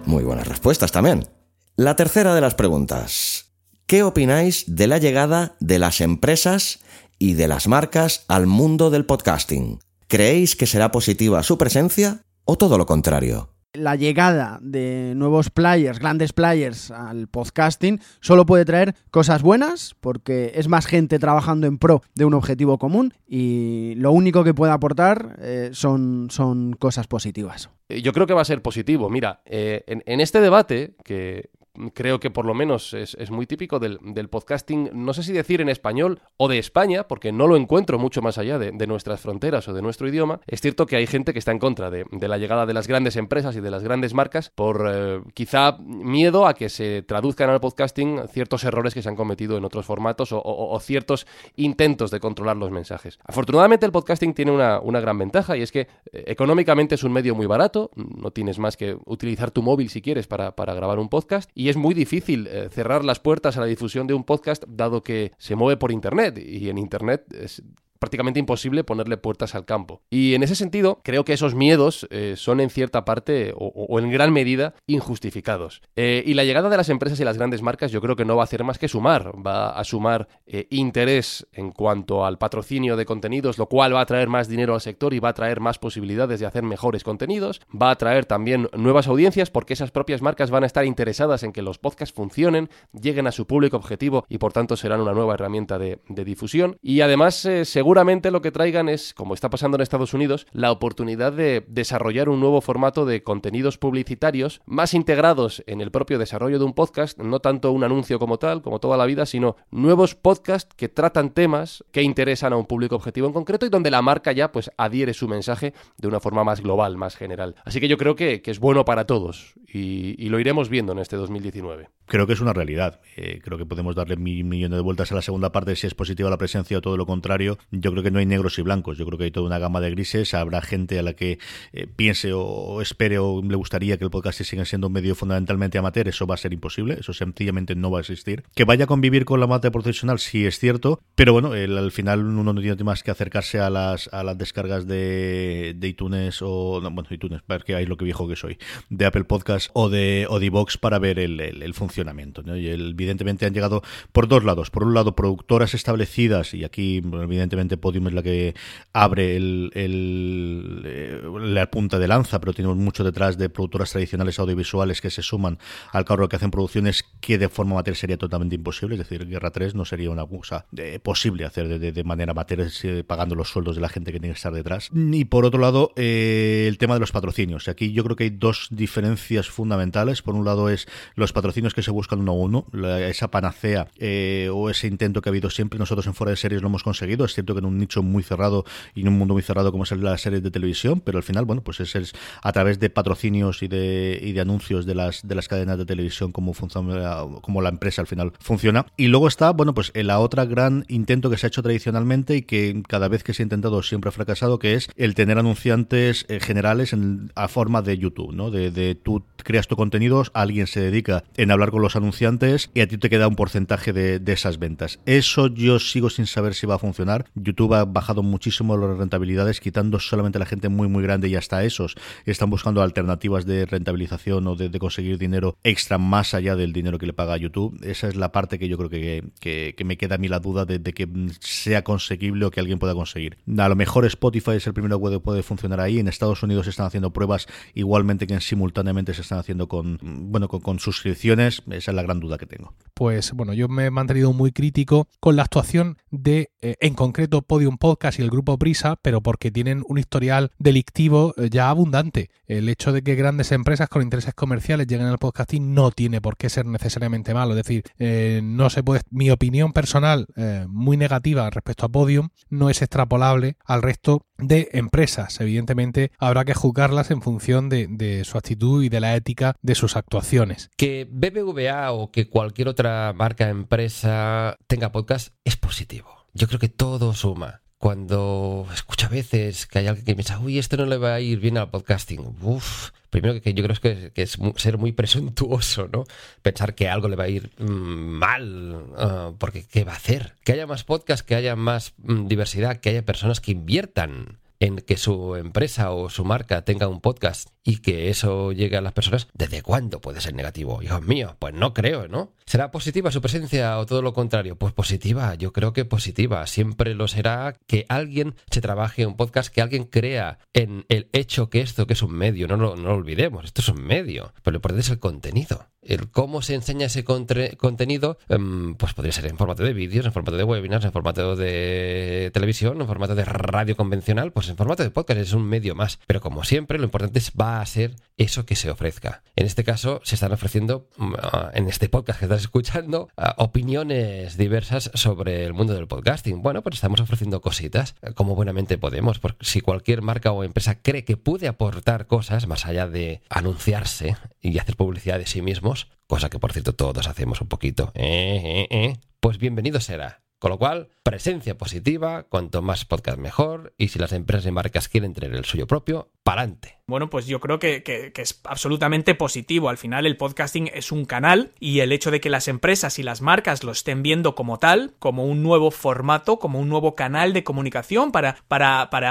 Muy buenas respuestas también. La tercera de las preguntas. ¿Qué opináis de la llegada de las empresas y de las marcas al mundo del podcasting? ¿Creéis que será positiva su presencia o todo lo contrario? La llegada de nuevos players, grandes players al podcasting, solo puede traer cosas buenas porque es más gente trabajando en pro de un objetivo común y lo único que puede aportar eh, son, son cosas positivas. Yo creo que va a ser positivo. Mira, eh, en, en, este debate, que creo que por lo menos es, muy típico del, podcasting, no sé si decir en español o de España, porque no lo encuentro mucho más allá de, nuestras fronteras o de nuestro idioma. Es cierto que hay gente que está en contra de, la llegada de las grandes empresas y de las grandes marcas por eh, quizá miedo a que se traduzcan al podcasting ciertos errores que se han cometido en otros formatos o, ciertos intentos de controlar los mensajes. Afortunadamente el podcasting tiene una, gran ventaja y es que eh, económicamente es un medio muy barato, no tienes más que utilizar tu móvil si quieres para, para grabar un podcast es muy difícil eh, cerrar las puertas a la difusión de un podcast dado que se mueve por Internet y en Internet es prácticamente imposible ponerle puertas al campo. Y en ese sentido, creo que esos miedos eh, son en cierta parte o, en gran medida injustificados. Eh, y la llegada de las empresas y las grandes marcas yo creo que no va a hacer más que sumar, va a sumar eh, interés en cuanto al patrocinio de contenidos, lo cual va a traer más dinero al sector y va a traer más posibilidades de hacer mejores contenidos, va a traer también nuevas audiencias porque esas propias marcas van a estar interesadas en que los podcasts funcionen, lleguen a su público objetivo y por tanto serán una nueva herramienta de, de difusión. Y además, seguro seguramente lo que traigan es, como está pasando en Estados Unidos, la oportunidad de desarrollar un nuevo formato de contenidos publicitarios más integrados en el propio desarrollo de un podcast, no tanto un anuncio como tal, como toda la vida, sino nuevos podcasts que tratan temas que interesan a un público objetivo en concreto y donde la marca ya pues adhiere su mensaje de una forma más global, más general. Así que yo creo que, es bueno para todos y, lo iremos viendo en este 2019. Creo que es una realidad. Eh, creo que podemos darle mil millones de vueltas a la segunda parte si es positiva la presencia o todo lo contrario yo creo que no hay negros y blancos, yo creo que hay toda una gama de grises, habrá gente a la que eh, piense o, espere o le gustaría que el podcast siga siendo un medio fundamentalmente amateur, eso va a ser imposible, eso sencillamente no va a existir. Que vaya a convivir con la mata profesional, sí es cierto, pero bueno, al final uno no tiene más que acercarse a las, a las descargas de, de iTunes o, bueno, iTunes, ver que hay lo que viejo que soy, de Apple Podcast o de, o de para ver el, funcionamiento. Y evidentemente han llegado por dos lados. Por un lado, productoras establecidas, y aquí evidentemente Podium es la que abre eh, la punta de lanza, pero tenemos mucho detrás de productoras tradicionales audiovisuales que se suman al carro que hacen producciones que de forma material sería totalmente imposible. Es decir, Guerra 3 no sería una cosa posible hacer de, manera material pagando los sueldos de la gente que tiene que estar detrás. Y por otro lado, eh, el tema de los patrocinios. Aquí yo creo que hay dos diferencias fundamentales. Por un lado es los patrocinios que se buscan uno a uno, esa panacea eh, o ese intento que ha habido siempre. Nosotros en Fuera de Series lo hemos conseguido. Es cierto que en un nicho muy cerrado y en un mundo muy cerrado como es las series de televisión, pero al final, bueno, pues es, es a través de patrocinios y de, y de anuncios de las, de las cadenas de televisión como funciona, como la empresa al final funciona. Y luego está, bueno, pues la otra gran intento que se ha hecho tradicionalmente y que cada vez que se ha intentado siempre ha fracasado, que es el tener anunciantes eh, generales en, a forma de YouTube, ¿no? De, tú creas tu contenido, alguien se dedica en hablar con los anunciantes y a ti te queda un porcentaje de esas ventas. Eso yo sigo sin saber si va a funcionar. YouTube ha bajado muchísimo las rentabilidades, quitando solamente a la gente muy, muy grande y hasta esos están buscando alternativas de rentabilización o de, conseguir dinero extra más allá del dinero que le paga YouTube. Esa es la parte que yo creo que, que, me queda a mí la duda de, que sea conseguible o que alguien pueda conseguir. A lo mejor Spotify es el primero que puede funcionar ahí. En Estados Unidos se están haciendo pruebas igualmente que simultáneamente se están haciendo con, bueno, con, suscripciones. Esa es la gran duda que tengo. Pues bueno, yo me he mantenido muy crítico con la actuación de, eh, en concreto, Podium Podcast y el grupo Prisa, pero porque tienen un historial delictivo eh, ya abundante. El hecho de que grandes empresas con intereses comerciales lleguen al podcasting no tiene por qué ser necesariamente malo. Es decir, eh, no se puede. Mi opinión personal, muy negativa respecto a Podium, no es extrapolable al resto de empresas. Evidentemente, habrá que juzgarlas en función de, su actitud y de la ética de sus actuaciones. Que BBVA o que cualquier otra marca empresa tenga podcast es positivo. Yo creo que todo suma cuando escucho a veces que hay alguien que piensa, uy, esto no le va a ir bien al podcasting. Uf, primero que yo creo que, es ser muy presuntuoso, ¿no? Pensar que algo le va a ir mm, mal, ah, porque ¿qué va a hacer? Que haya más podcasts, que haya más mm, diversidad, que haya personas que inviertan en que su empresa o su marca tenga un podcast y que eso llegue a las personas, ¿desde cuándo puede ser negativo? Hijo mío, pues no creo, ¿no? ¿Será positiva su presencia o todo lo contrario? Pues positiva, yo creo que positiva. Siempre lo será que alguien se trabaje un podcast, que alguien crea en el hecho que esto que es un medio, no lo, no olvidemos, esto es un medio, pero lo importante es el contenido. El cómo se enseña ese contenido, em, pues podría ser en formato de vídeos, en formato de webinars, en formato de televisión, en formato de radio convencional, pues en formato de podcast es un medio más. Pero como siempre, lo importante es a ser eso que se ofrezca. En este caso, se están ofreciendo, mm, ah, en este podcast que estás escuchando, ah, opiniones diversas sobre el mundo del podcasting. Bueno, pues estamos ofreciendo cositas eh, como buenamente podemos. Porque si cualquier marca o empresa cree que puede aportar cosas más allá de anunciarse y hacer publicidad de sí mismos, cosa que por cierto todos hacemos un poquito, eh, eh, pues bienvenido será. Con lo cual, presencia positiva, cuanto más podcast mejor, y si las empresas y marcas quieren tener el suyo propio, ¡pa'lante! Bueno, pues yo creo que, es absolutamente positivo. Al final el podcasting es un canal y el hecho de que las empresas y las marcas lo estén viendo como tal, como un nuevo formato, como un nuevo canal de comunicación para,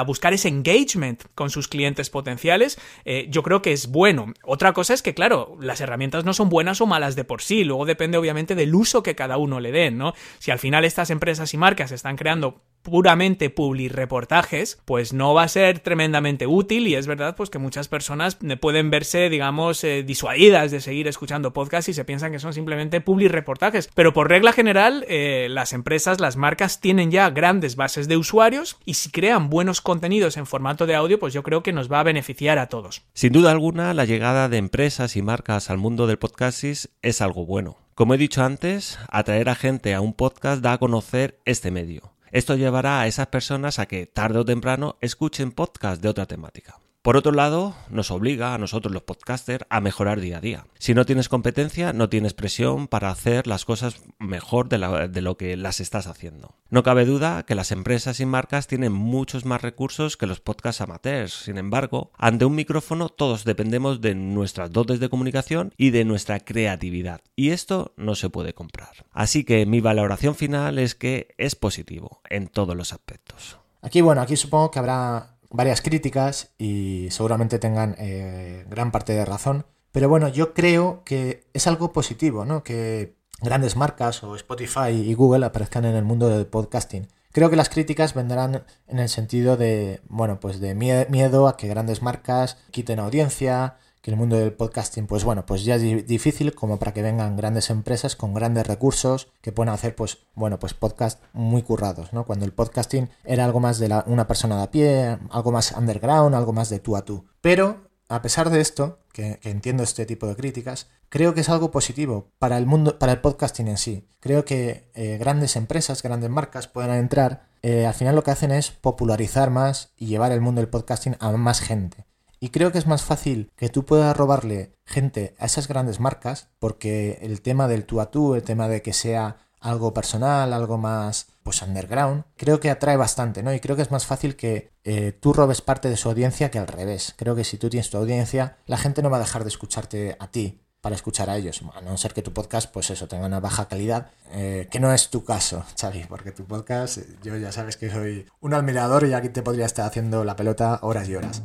buscar ese engagement con sus clientes potenciales, eh, yo creo que es bueno. Otra cosa es que, claro, las herramientas no son buenas o malas de por sí. Luego depende obviamente del uso que cada uno le den, ¿no? Si al final estas empresas y marcas están creando puramente public reportajes, pues no va a ser tremendamente útil y es verdad pues que muchas personas pueden verse, digamos, eh, disuadidas de seguir escuchando podcasts y se piensan que son simplemente public reportajes. Pero por regla general, eh, las empresas, las marcas tienen ya grandes bases de usuarios y si crean buenos contenidos en formato de audio, pues yo creo que nos va a beneficiar a todos. Sin duda alguna, la llegada de empresas y marcas al mundo del podcasting es algo bueno. Como he dicho antes, atraer a gente a un podcast da a conocer este medio. Esto llevará a esas personas a que tarde o temprano escuchen podcasts de otra temática. Por otro lado, nos obliga a nosotros los podcasters a mejorar día a día. Si no tienes competencia, no tienes presión para hacer las cosas mejor de, lo que las estás haciendo. No cabe duda que las empresas y marcas tienen muchos más recursos que los podcasts amateurs. Sin embargo, ante un micrófono todos dependemos de nuestras dotes de comunicación y de nuestra creatividad. Y esto no se puede comprar. Así que mi valoración final es que es positivo en todos los aspectos. Aquí, bueno, aquí supongo que habrá varias críticas y seguramente tengan eh, gran parte de razón. Pero bueno, yo creo que es algo positivo, ¿no? Que grandes marcas o Spotify y Google aparezcan en el mundo del podcasting. Creo que las críticas vendrán en el sentido de, bueno, pues de miedo a que grandes marcas quiten audiencia, que el mundo del podcasting, pues bueno, pues ya es difícil como para que vengan grandes empresas con grandes recursos que puedan hacer, pues, bueno, pues podcast muy currados, ¿no? Cuando el podcasting era algo más de una persona de a pie, algo más underground, algo más de tú a tú. Pero, a pesar de esto, que, entiendo este tipo de críticas, creo que es algo positivo para el mundo, para el podcasting en sí. Creo que eh, grandes empresas, grandes marcas puedan entrar, eh, al final lo que hacen es popularizar más y llevar el mundo del podcasting a más gente. Y creo que es más fácil que tú puedas robarle gente a esas grandes marcas, porque el tema del tú a tú, el tema de que sea algo personal, algo más pues underground, creo que atrae bastante, ¿no? Y creo que es más fácil que eh, tú robes parte de su audiencia que al revés. Creo que si tú tienes tu audiencia, la gente no va a dejar de escucharte a ti para escuchar a ellos, a no ser que tu podcast, pues eso, tenga una baja calidad, eh, que no es tu caso, Xavi, porque tu podcast, yo ya sabes que soy un admirador y aquí te podría estar haciendo la pelota horas y horas.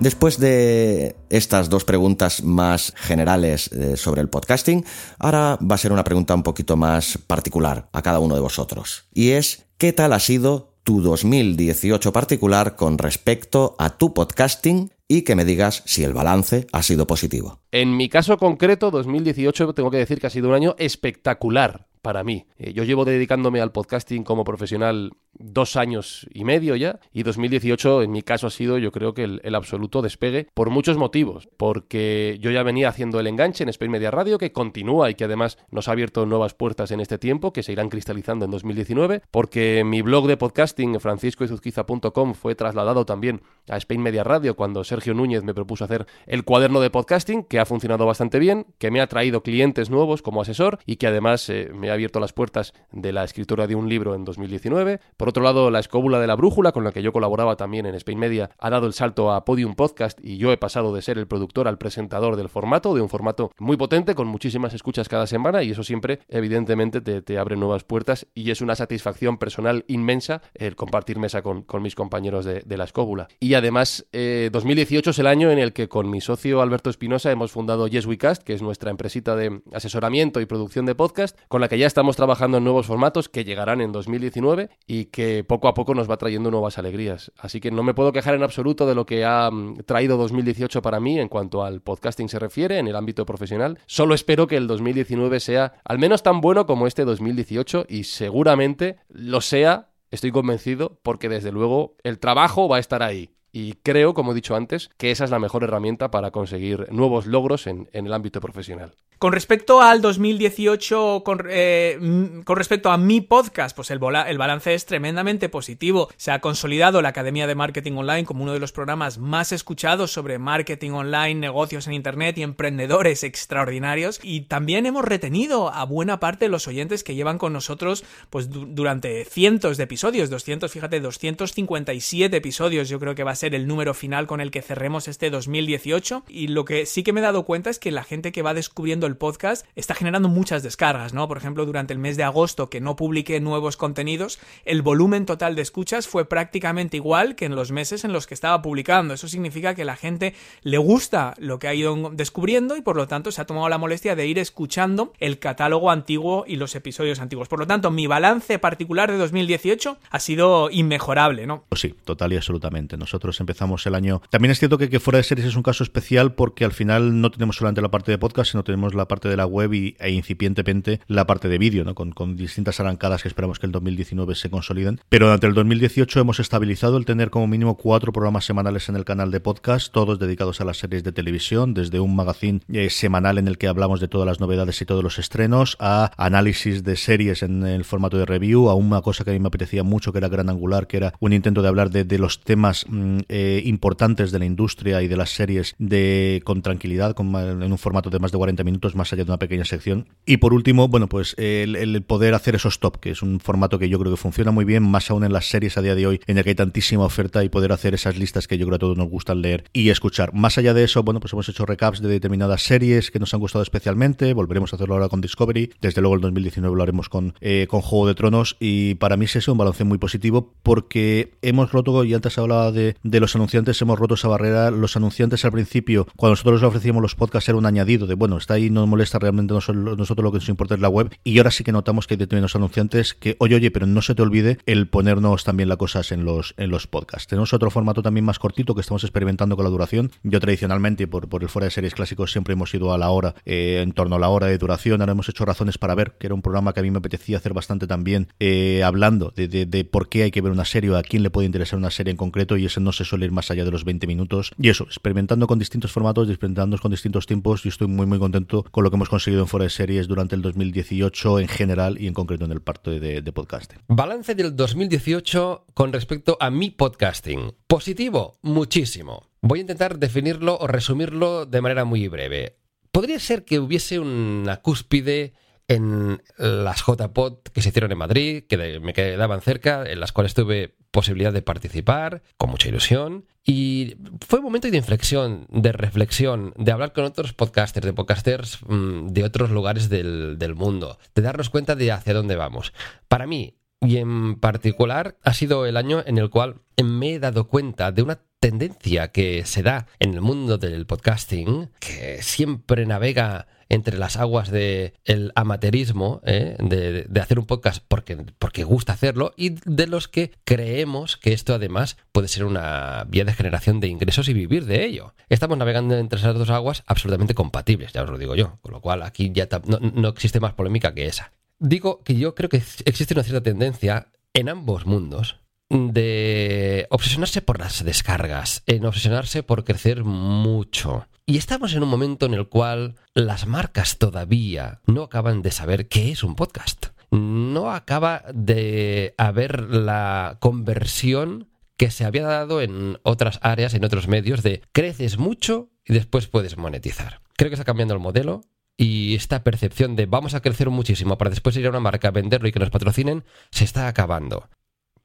Después de estas dos preguntas más generales eh, sobre el podcasting, ahora va a ser una pregunta un poquito más particular a cada uno de vosotros. Y es, ¿qué tal ha sido tu 2018 particular con respecto a tu podcasting y que me digas si el balance ha sido positivo. En mi caso concreto, 2018 tengo que decir que ha sido un año espectacular para mí. Eh, yo llevo dedicándome al podcasting como profesional dos años y medio ya, y 2018 en mi caso ha sido yo creo que el, absoluto despegue por muchos motivos, porque yo ya venía haciendo el enganche en Spain Media Radio, que continúa y que además nos ha abierto nuevas puertas en este tiempo, que se irán cristalizando en 2019, porque mi blog de podcasting, franciscoizuzquiza.com, fue trasladado también a Spain Media Radio cuando Sergio Núñez me propuso hacer el cuaderno de podcasting, que ha funcionado bastante bien, que me ha traído clientes nuevos como asesor y que además eh, me ha abierto las puertas de la escritura de un libro en 2019. Por otro lado, la escóbula de la brújula, con la que yo colaboraba también en Spain Media, ha dado el salto a Podium Podcast y yo he pasado de ser el productor al presentador del formato, de un formato muy potente, con muchísimas escuchas cada semana y eso siempre, evidentemente, te, abre nuevas puertas y es una satisfacción personal inmensa el compartir mesa con, mis compañeros de, la escóbula. Y además, 2018 eh, es el año en el que con mi socio Alberto Espinosa hemos fundado Yes We Cast, que es nuestra empresita de asesoramiento y producción de podcast, con la que ya estamos trabajando en nuevos formatos que llegarán en 2019 y que poco a poco nos va trayendo nuevas alegrías. Así que no me puedo quejar en absoluto de lo que ha mm, traído 2018 para mí en cuanto al podcasting se refiere en el ámbito profesional. Solo espero que el 2019 sea al menos tan bueno como este 2018 y seguramente lo sea, estoy convencido, porque desde luego el trabajo va a estar ahí. Y creo, como he dicho antes, que esa es la mejor herramienta para conseguir nuevos logros en, en el ámbito profesional. Con respecto al 2018, eh, con, respecto a mi podcast, pues el, el balance es tremendamente positivo. Se ha consolidado la Academia de Marketing Online como uno de los programas más escuchados sobre marketing online, negocios en Internet y emprendedores extraordinarios. Y también hemos retenido a buena parte de los oyentes que llevan con nosotros pues durante cientos de episodios, 200, fíjate, 257 episodios yo creo que va a ser el número final con el que cerremos este 2018. Y lo que sí que me he dado cuenta es que la gente que va descubriendo el podcast está generando muchas descargas, ¿no? Por ejemplo, durante el mes de agosto que no publiqué nuevos contenidos, el volumen total de escuchas fue prácticamente igual que en los meses en los que estaba publicando. Eso significa que la gente le gusta lo que ha ido descubriendo y por lo tanto se ha tomado la molestia de ir escuchando el catálogo antiguo y los episodios antiguos. Por lo tanto, mi balance particular de 2018 ha sido inmejorable, ¿no? Pues sí, total y absolutamente. Nosotros empezamos el año. También es cierto que, que fuera de series es un caso especial porque al final no tenemos solamente la parte de podcast, sino tenemos la parte de la web y, e incipientemente la parte de vídeo, ¿no? Con, distintas arrancadas que esperamos que el 2019 se consoliden. Pero durante el 2018 hemos estabilizado el tener como mínimo cuatro programas semanales en el canal de podcast, todos dedicados a las series de televisión, desde un magazine eh, semanal en el que hablamos de todas las novedades y todos los estrenos, a análisis de series en el formato de review, a una cosa que a mí me apetecía mucho, que era Gran Angular, que era un intento de hablar de, de los temas mm, eh, importantes de la industria y de las series de con tranquilidad, en un formato de más de 40 minutos, más allá de una pequeña sección. Y por último, bueno, pues el, el poder hacer esos top, que es un formato que yo creo que funciona muy bien, más aún en las series a día de hoy, en el que hay tantísima oferta y poder hacer esas listas que yo creo a todos nos gustan leer y escuchar. Más allá de eso, bueno, pues hemos hecho recaps de determinadas series que nos han gustado especialmente, volveremos a hacerlo ahora con Discovery, desde luego el 2019 lo haremos con, eh, con Juego de Tronos y para mí es eso un balance muy positivo porque hemos roto, y antes hablaba de, de los anunciantes, hemos roto esa barrera, los anunciantes al principio, cuando nosotros les ofrecíamos los podcasts era un añadido de, bueno, está ahí, no molesta realmente nosotros, lo que nos importa es la web y ahora sí que notamos que hay determinados anunciantes que, oye, oye, pero no se te olvide el ponernos también las cosas en los, en los podcasts. Tenemos otro formato también más cortito que estamos experimentando con la duración. Yo tradicionalmente, por, por el fuera de series clásicos, siempre hemos ido a la hora, eh, en torno a la hora de duración. Ahora hemos hecho Razones para Ver, que era un programa que a mí me apetecía hacer bastante también, eh, hablando de, de, de, por qué hay que ver una serie o a quién le puede interesar una serie en concreto, y ese no se suele ir más allá de los 20 minutos. Y eso, experimentando con distintos formatos, experimentando con distintos tiempos, yo estoy muy, muy contento con lo que hemos conseguido en fuera de series durante el 2018 en general y en concreto en el parto de, de podcasting. Balance del 2018 con respecto a mi podcasting. Positivo, muchísimo. Voy a intentar definirlo o resumirlo de manera muy breve. Podría ser que hubiese una cúspide en las JPod que se hicieron en Madrid, que me quedaban cerca, en las cuales tuve posibilidad de participar con mucha ilusión. Y fue un momento de inflexión, de reflexión, de hablar con otros podcasters, de podcasters mmm, de otros lugares del, del mundo, de darnos cuenta de hacia dónde vamos. Para mí, y en particular ha sido el año en el cual me he dado cuenta de una tendencia que se da en el mundo del podcasting, que siempre navega entre las aguas del el amateurismo, ¿eh? de, de, hacer un podcast porque, porque gusta hacerlo, y de los que creemos que esto además puede ser una vía de generación de ingresos y vivir de ello. Estamos navegando entre esas dos aguas absolutamente compatibles, ya os lo digo yo, con lo cual aquí ya no, no existe más polémica que esa. Digo que yo creo que existe una cierta tendencia en ambos mundos de obsesionarse por las descargas, en obsesionarse por crecer mucho. Y estamos en un momento en el cual las marcas todavía no acaban de saber qué es un podcast. No acaba de haber la conversión que se había dado en otras áreas, en otros medios, de creces mucho y después puedes monetizar. Creo que está cambiando el modelo y esta percepción de vamos a crecer muchísimo para después ir a una marca a venderlo y que nos patrocinen se está acabando.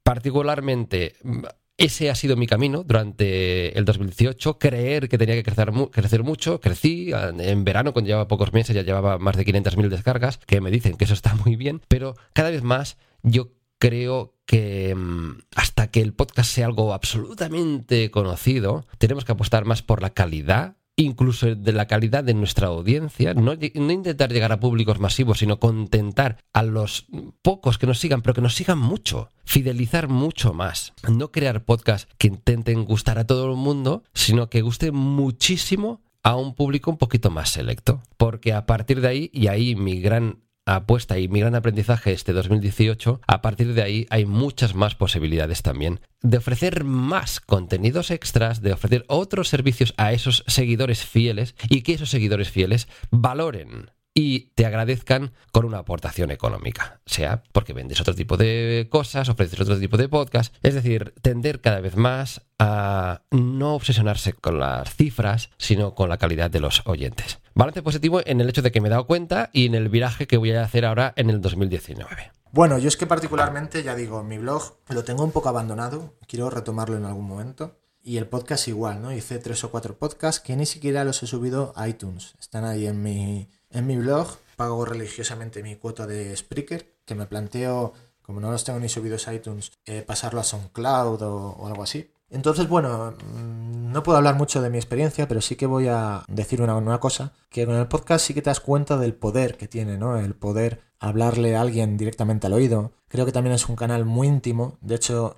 Particularmente, ese ha sido mi camino durante el 2018, creer que tenía que crecer, mucho, crecí, en verano cuando llevaba pocos meses ya llevaba más de 500.000 descargas, que me dicen que eso está muy bien, pero cada vez más yo creo que hasta que el podcast sea algo absolutamente conocido, tenemos que apostar más por la calidad incluso de la calidad de nuestra audiencia, no, intentar llegar a públicos masivos, sino contentar a los pocos que nos sigan, pero que nos sigan mucho, fidelizar mucho más, no crear podcasts que intenten gustar a todo el mundo, sino que guste muchísimo a un público un poquito más selecto, porque a partir de ahí, y ahí mi gran apuesta y mi gran aprendizaje este 2018, a partir de ahí hay muchas más posibilidades también de ofrecer más contenidos extras, de ofrecer otros servicios a esos seguidores fieles y que esos seguidores fieles valoren y te agradezcan con una aportación económica, sea porque vendes otro tipo de cosas, ofreces otro tipo de podcast, es decir, tender cada vez más a no obsesionarse con las cifras, sino con la calidad de los oyentes. Balance positivo en el hecho de que me he dado cuenta y en el viraje que voy a hacer ahora en el 2019. Bueno, yo es que particularmente, ya digo, mi blog lo tengo un poco abandonado, quiero retomarlo en algún momento. Y el podcast igual, ¿no? Hice tres o cuatro podcasts que ni siquiera los he subido a iTunes. Están ahí en mi, en mi blog. Pago religiosamente mi cuota de Spreaker, que me planteo, como no los tengo ni subidos a iTunes, eh, pasarlo a SoundCloud o, o algo así. Entonces, bueno, no puedo hablar mucho de mi experiencia, pero sí que voy a decir una, cosa, que con el podcast sí que te das cuenta del poder que tiene, ¿no? El poder hablarle a alguien directamente al oído. Creo que también es un canal muy íntimo. De hecho,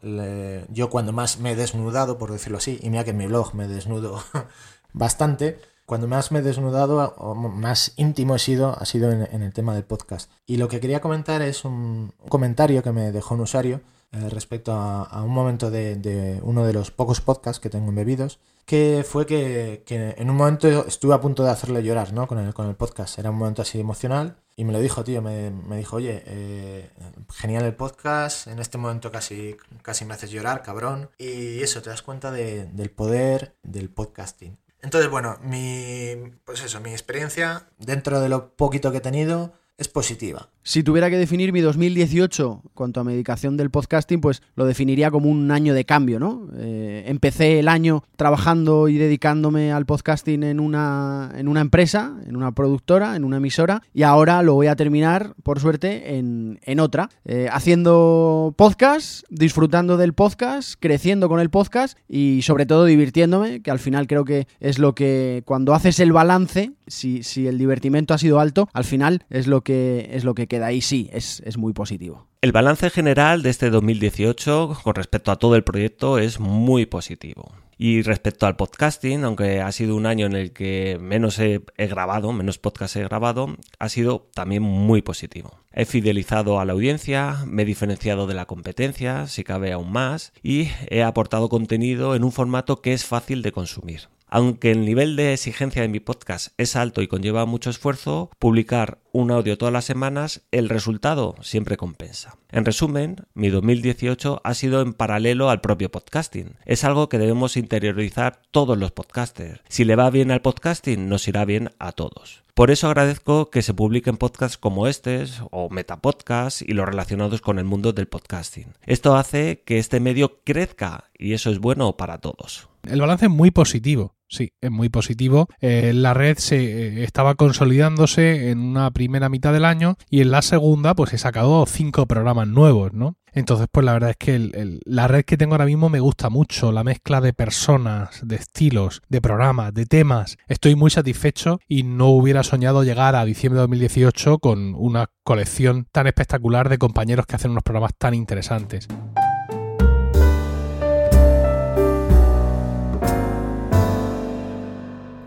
yo cuando más me he desnudado, por decirlo así, y mira que en mi blog me desnudo bastante, cuando más me he desnudado o más íntimo he sido, ha sido en, el tema del podcast. Y lo que quería comentar es un, comentario que me dejó un usuario eh, respecto a, un momento de, uno de los pocos podcasts que tengo embebidos, que fue que, que, en un momento estuve a punto de hacerle llorar ¿no? con, el, con el podcast. Era un momento así emocional y me lo dijo, tío, me, me dijo, oye, eh, genial el podcast, en este momento casi, casi me haces llorar, cabrón. Y eso, te das cuenta de- del poder del podcasting. Entonces, bueno, mi, pues eso, mi experiencia dentro de lo poquito que he tenido es positiva. Si tuviera que definir mi 2018 cuanto a medicación del podcasting, pues lo definiría como un año de cambio, ¿no? Eh, empecé el año trabajando y dedicándome al podcasting en una, en una empresa, en una productora, en una emisora, y ahora lo voy a terminar, por suerte, en, en otra, eh, haciendo podcast, disfrutando del podcast, creciendo con el podcast y sobre todo divirtiéndome, que al final creo que es lo que cuando haces el balance, si, si el divertimento ha sido alto, al final es lo que, es lo que queda ahí, sí, es, es muy positivo. El balance general de este 2018 con respecto a todo el proyecto es muy positivo. Y respecto al podcasting, aunque ha sido un año en el que menos he, he grabado, menos podcast he grabado, ha sido también muy positivo. He fidelizado a la audiencia, me he diferenciado de la competencia, si cabe aún más, y he aportado contenido en un formato que es fácil de consumir. Aunque el nivel de exigencia de mi podcast es alto y conlleva mucho esfuerzo, publicar un audio todas las semanas, el resultado siempre compensa. En resumen, mi 2018 ha sido en paralelo al propio podcasting. Es algo que debemos interiorizar todos los podcasters. Si le va bien al podcasting, nos irá bien a todos. Por eso agradezco que se publiquen podcasts como estos o metapodcasts y los relacionados con el mundo del podcasting. Esto hace que este medio crezca y eso es bueno para todos. El balance es muy positivo, sí, es muy positivo. Eh, la red se eh, estaba consolidándose en una primera mitad del año y en la segunda pues he sacado cinco programas nuevos, ¿no? Entonces pues la verdad es que la red que tengo ahora mismo me gusta mucho, la mezcla de personas, de estilos, de programas, de temas. Estoy muy satisfecho y no hubiera soñado llegar a diciembre de 2018 con una colección tan espectacular de compañeros que hacen unos programas tan interesantes.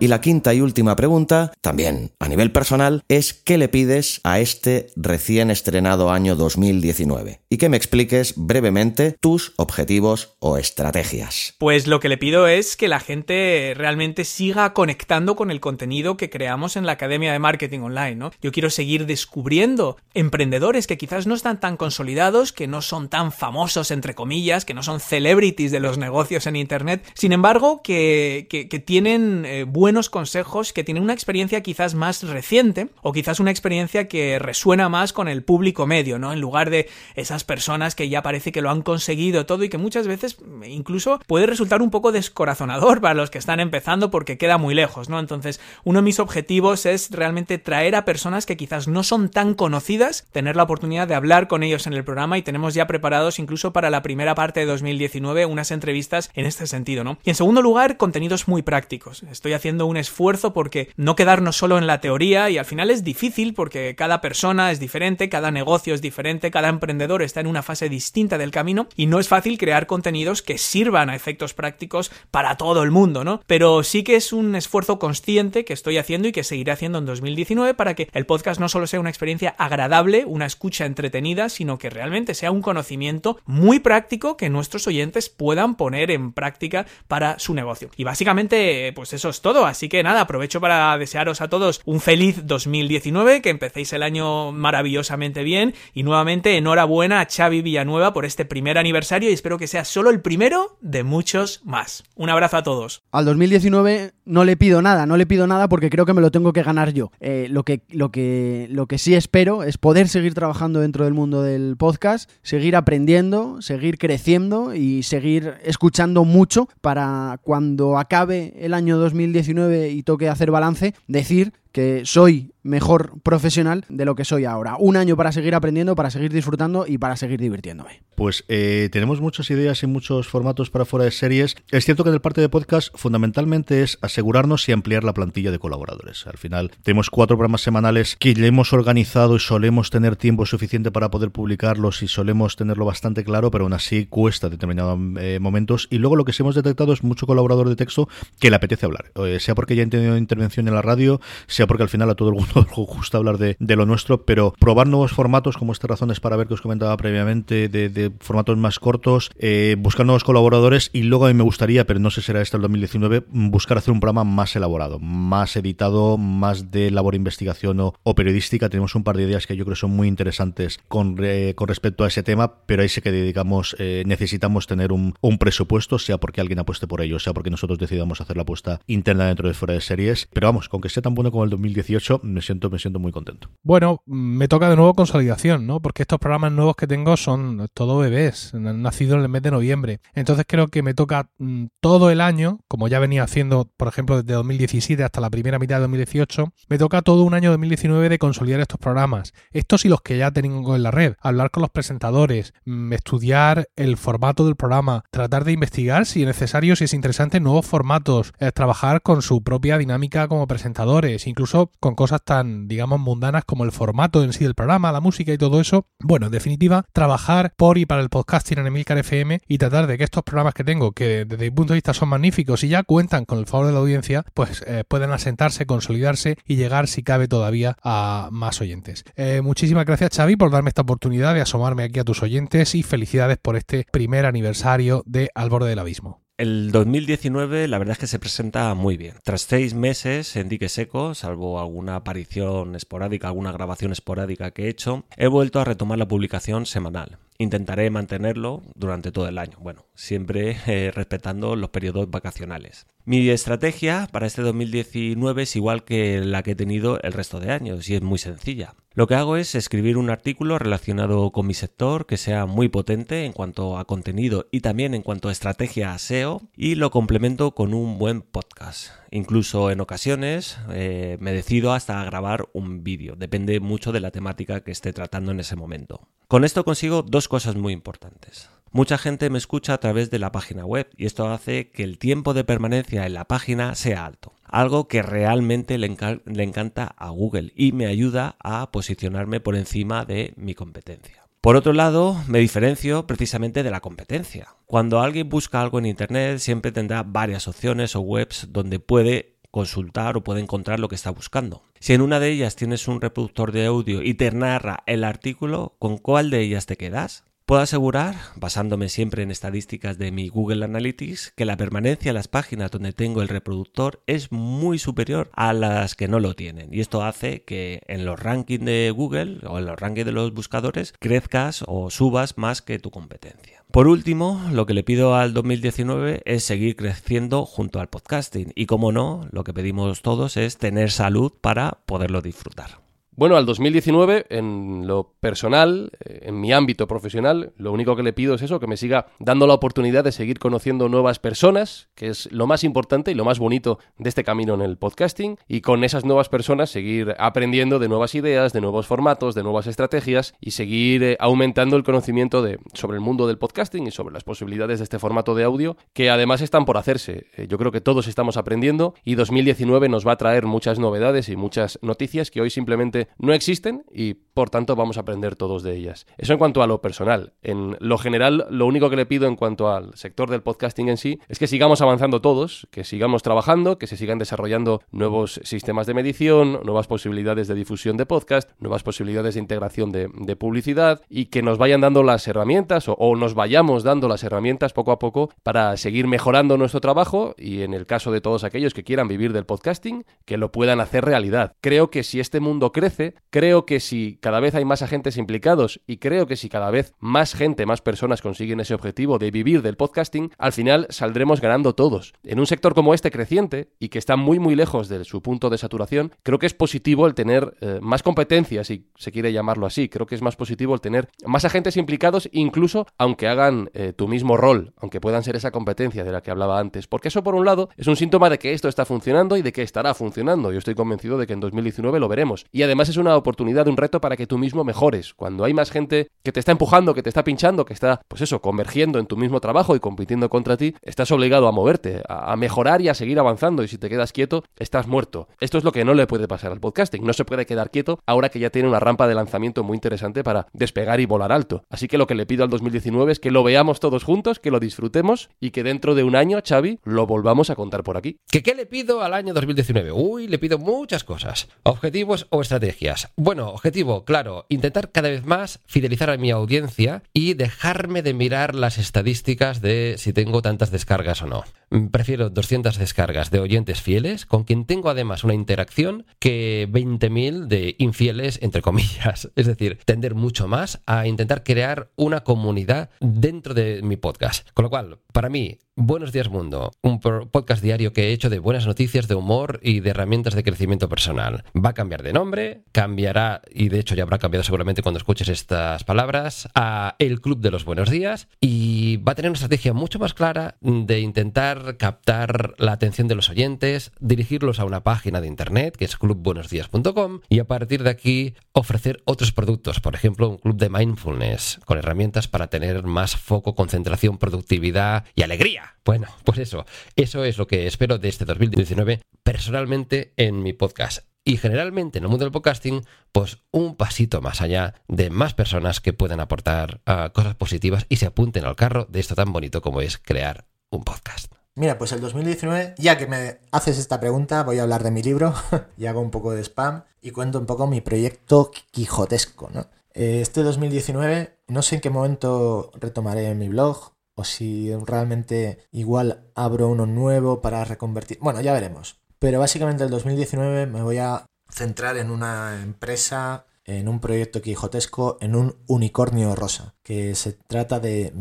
Y la quinta y última pregunta, también a nivel personal, es ¿qué le pides a este recién estrenado año 2019? Y que me expliques brevemente tus objetivos o estrategias. Pues lo que le pido es que la gente realmente siga conectando con el contenido que creamos en la Academia de Marketing Online, ¿no? Yo quiero seguir descubriendo emprendedores que quizás no están tan consolidados, que no son tan famosos, entre comillas, que no son celebrities de los negocios en Internet, sin embargo, que, tienen eh, buenos consejos, que tienen una experiencia quizás más reciente o quizás una experiencia que resuena más con el público medio, ¿no? En lugar de esas personas que ya parece que lo han conseguido todo y que muchas veces incluso puede resultar un poco descorazonador para los que están empezando porque queda muy lejos, ¿no? Entonces, uno de mis objetivos es realmente traer a personas que quizás no son tan conocidas, tener la oportunidad de hablar con ellos en el programa y tenemos ya preparados incluso para la primera parte de 2019 unas entrevistas en este sentido, ¿no? Y en segundo lugar, contenidos muy prácticos. Estoy haciendo un esfuerzo porque no quedarnos solo en la teoría y al final es difícil porque cada persona es diferente, cada negocio es diferente, cada emprendedor está en una fase distinta del camino y no es fácil crear contenidos que sirvan a efectos prácticos para todo el mundo, ¿no? Pero sí que es un esfuerzo consciente que estoy haciendo y que seguiré haciendo en 2019 para que el podcast no solo sea una experiencia agradable, una escucha entretenida, sino que realmente sea un conocimiento muy práctico que nuestros oyentes puedan poner en práctica para su negocio. Y básicamente, pues eso es todo. Así que nada, aprovecho para desearos a todos un feliz 2019, que empecéis el año maravillosamente bien y nuevamente enhorabuena a Xavi Villanueva por este primer aniversario y espero que sea solo el primero de muchos más. Un abrazo a todos. Al 2019 no le pido nada, no le pido nada porque creo que me lo tengo que ganar yo. Eh, lo, que, lo, que, lo que sí espero es poder seguir trabajando dentro del mundo del podcast, seguir aprendiendo, seguir creciendo y seguir escuchando mucho para cuando acabe el año 2019 y toque hacer balance, decir que soy mejor profesional de lo que soy ahora. Un año para seguir aprendiendo, para seguir disfrutando y para seguir divirtiéndome. Pues eh, tenemos muchas ideas y muchos formatos para fuera de series. Es cierto que en el parte de podcast fundamentalmente es asegurarnos y ampliar la plantilla de colaboradores. Al final tenemos cuatro programas semanales que le hemos organizado y solemos tener tiempo suficiente para poder publicarlos y solemos tenerlo bastante claro, pero aún así cuesta determinados eh, momentos. Y luego lo que sí hemos detectado es mucho colaborador de texto que le apetece hablar, eh, sea porque ya han tenido intervención en la radio, sea porque al final a todo el mundo justo hablar de, lo nuestro, pero probar nuevos formatos como estas razones para ver que os comentaba previamente, de, formatos más cortos, eh, buscar nuevos colaboradores y luego a mí me gustaría, pero no sé si será este el 2019, buscar hacer un programa más elaborado, más editado, más de labor investigación o, periodística. Tenemos un par de ideas que yo creo son muy interesantes con, con respecto a ese tema, pero ahí sí que dedicamos, eh, necesitamos tener un, un presupuesto, sea porque alguien apueste por ello, sea porque nosotros decidamos hacer la apuesta interna dentro de fuera de series. Pero vamos, con que sea tan bueno como el 2018, me siento, me siento muy contento. Bueno, me toca de nuevo consolidación, ¿no? Porque estos programas nuevos que tengo son todo bebés, han nacido en el mes de noviembre. Entonces creo que me toca mm, todo el año, como ya venía haciendo, por ejemplo, desde 2017 hasta la primera mitad de 2018, me toca todo un año 2019 de consolidar estos programas. Estos y los que ya tengo en la red, hablar con los presentadores, mm, estudiar el formato del programa, tratar de investigar si es necesario, si es interesante, nuevos formatos, eh, trabajar con su propia dinámica como presentadores, incluso con cosas tan, digamos, mundanas como el formato en sí del programa, la música y todo eso. Bueno, en definitiva, trabajar por y para el podcasting en Emilcar FM y tratar de que estos programas que tengo, que desde mi punto de vista son magníficos y ya cuentan con el favor de la audiencia, pues eh, puedan asentarse, consolidarse y llegar, si cabe todavía, a más oyentes. Eh, muchísimas gracias, Xavi, por darme esta oportunidad de asomarme aquí a tus oyentes y felicidades por este primer aniversario de Al borde del abismo. El 2019 la verdad es que se presenta muy bien. Tras seis meses en dique seco, salvo alguna aparición esporádica, alguna grabación esporádica que he hecho, he vuelto a retomar la publicación semanal. Intentaré mantenerlo durante todo el año, bueno, siempre eh, respetando los periodos vacacionales. Mi estrategia para este 2019 es igual que la que he tenido el resto de años y es muy sencilla. Lo que hago es escribir un artículo relacionado con mi sector que sea muy potente en cuanto a contenido y también en cuanto a estrategia SEO y lo complemento con un buen podcast. Incluso en ocasiones eh, me decido hasta grabar un vídeo, depende mucho de la temática que esté tratando en ese momento. Con esto consigo dos cosas muy importantes. Mucha gente me escucha a través de la página web y esto hace que el tiempo de permanencia en la página sea alto. Algo que realmente le, encanta a Google y me ayuda a posicionarme por encima de mi competencia. Por otro lado, me diferencio precisamente de la competencia. Cuando alguien busca algo en Internet siempre tendrá varias opciones o webs donde puede consultar o puede encontrar lo que está buscando. Si en una de ellas tienes un reproductor de audio y te narra el artículo, ¿con cuál de ellas te quedas? Puedo asegurar, basándome siempre en estadísticas de mi Google Analytics, que la permanencia en las páginas donde tengo el reproductor es muy superior a las que no lo tienen. Y esto hace que en los rankings de Google o en los rankings de los buscadores crezcas o subas más que tu competencia. Por último, lo que le pido al 2019 es seguir creciendo junto al podcasting y como no, lo que pedimos todos es tener salud para poderlo disfrutar. Bueno, al 2019, en lo personal, eh, en mi ámbito profesional, lo único que le pido es eso, que me siga dando la oportunidad de seguir conociendo nuevas personas, que es lo más importante y lo más bonito de este camino en el podcasting, y con esas nuevas personas seguir aprendiendo de nuevas ideas, de nuevos formatos, de nuevas estrategias y seguir eh, aumentando el conocimiento de, sobre el mundo del podcasting y sobre las posibilidades de este formato de audio, que además están por hacerse. Eh, yo creo que todos estamos aprendiendo y 2019 nos va a traer muchas novedades y muchas noticias que hoy simplemente no existen y por tanto vamos a aprender todos de ellas. Eso en cuanto a lo personal. En lo general, lo único que le pido en cuanto al sector del podcasting en sí es que sigamos avanzando todos, que sigamos trabajando, que se sigan desarrollando nuevos sistemas de medición, nuevas posibilidades de difusión de podcast, nuevas posibilidades de integración de, publicidad y que nos vayan dando las herramientas o, o nos vayamos dando las herramientas poco a poco para seguir mejorando nuestro trabajo y en el caso de todos aquellos que quieran vivir del podcasting, que lo puedan hacer realidad. Creo que si este mundo crece, creo que si cada vez hay más agentes implicados y creo que si cada vez más gente, más personas consiguen ese objetivo de vivir del podcasting, al final saldremos ganando todos. En un sector como este creciente y que está muy muy lejos de su punto de saturación, creo que es positivo el tener eh, más competencias, si se quiere llamarlo así. Creo que es más positivo el tener más agentes implicados, incluso aunque hagan eh, tu mismo rol, aunque puedan ser esa competencia de la que hablaba antes. Porque eso, por un lado, es un síntoma de que esto está funcionando y de que estará funcionando. Yo estoy convencido de que en 2019 lo veremos. Y además además es una oportunidad, un reto para que tú mismo mejores. Cuando hay más gente que te está empujando, que te está pinchando, que está, pues eso, convergiendo en tu mismo trabajo y compitiendo contra ti, estás obligado a moverte, a, mejorar y a seguir avanzando. Y si te quedas quieto, estás muerto. Esto es lo que no le puede pasar al podcasting. No se puede quedar quieto ahora que ya tiene una rampa de lanzamiento muy interesante para despegar y volar alto. Así que lo que le pido al 2019 es que lo veamos todos juntos, que lo disfrutemos y que dentro de un año, Xavi, lo volvamos a contar por aquí. ¿Qué, qué le pido al año 2019? Uy, le pido muchas cosas. Objetivos o estrategias. Bueno, objetivo, claro, intentar cada vez más fidelizar a mi audiencia y dejarme de mirar las estadísticas de si tengo tantas descargas o no. Mm, prefiero 200 descargas de oyentes fieles, con quien tengo además una interacción, que 20.000 de infieles, entre comillas. Es decir, tender mucho más a intentar crear una comunidad dentro de mi podcast. Con lo cual, para mí, Buenos días Mundo, un podcast diario que he hecho de buenas noticias, de humor y de herramientas de crecimiento personal. Va a cambiar de nombre, cambiará, y de hecho ya habrá cambiado seguramente cuando escuches estas palabras, a El Club de los Buenos Días y va a tener una estrategia mucho más clara de intentar captar la atención de los oyentes, dirigirlos a una página de internet que es clubbuenosdías.com y a partir de aquí ofrecer otros productos, por ejemplo un club de mindfulness con herramientas para tener más foco, concentración, productividad y alegría. Bueno, pues eso, eso es lo que espero de este 2019 personalmente en mi podcast. Y generalmente en el mundo del podcasting, pues un pasito más allá de más personas que puedan aportar ah, cosas positivas y se apunten al carro de esto tan bonito como es crear un podcast. Mira, pues el 2019, ya que me haces esta pregunta, voy a hablar de mi libro y hago un poco de spam y cuento un poco mi proyecto quijotesco, ¿no? Eh, este 2019, no sé en qué momento retomaré mi blog, o si realmente igual abro uno nuevo para reconvertir. Bueno, ya veremos. Pero básicamente el 2019 me voy a centrar en una empresa, en un proyecto quijotesco, en un unicornio rosa, que se trata de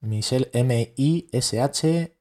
Michelle.es. Michelle M-I-S-H-E-L-L.es,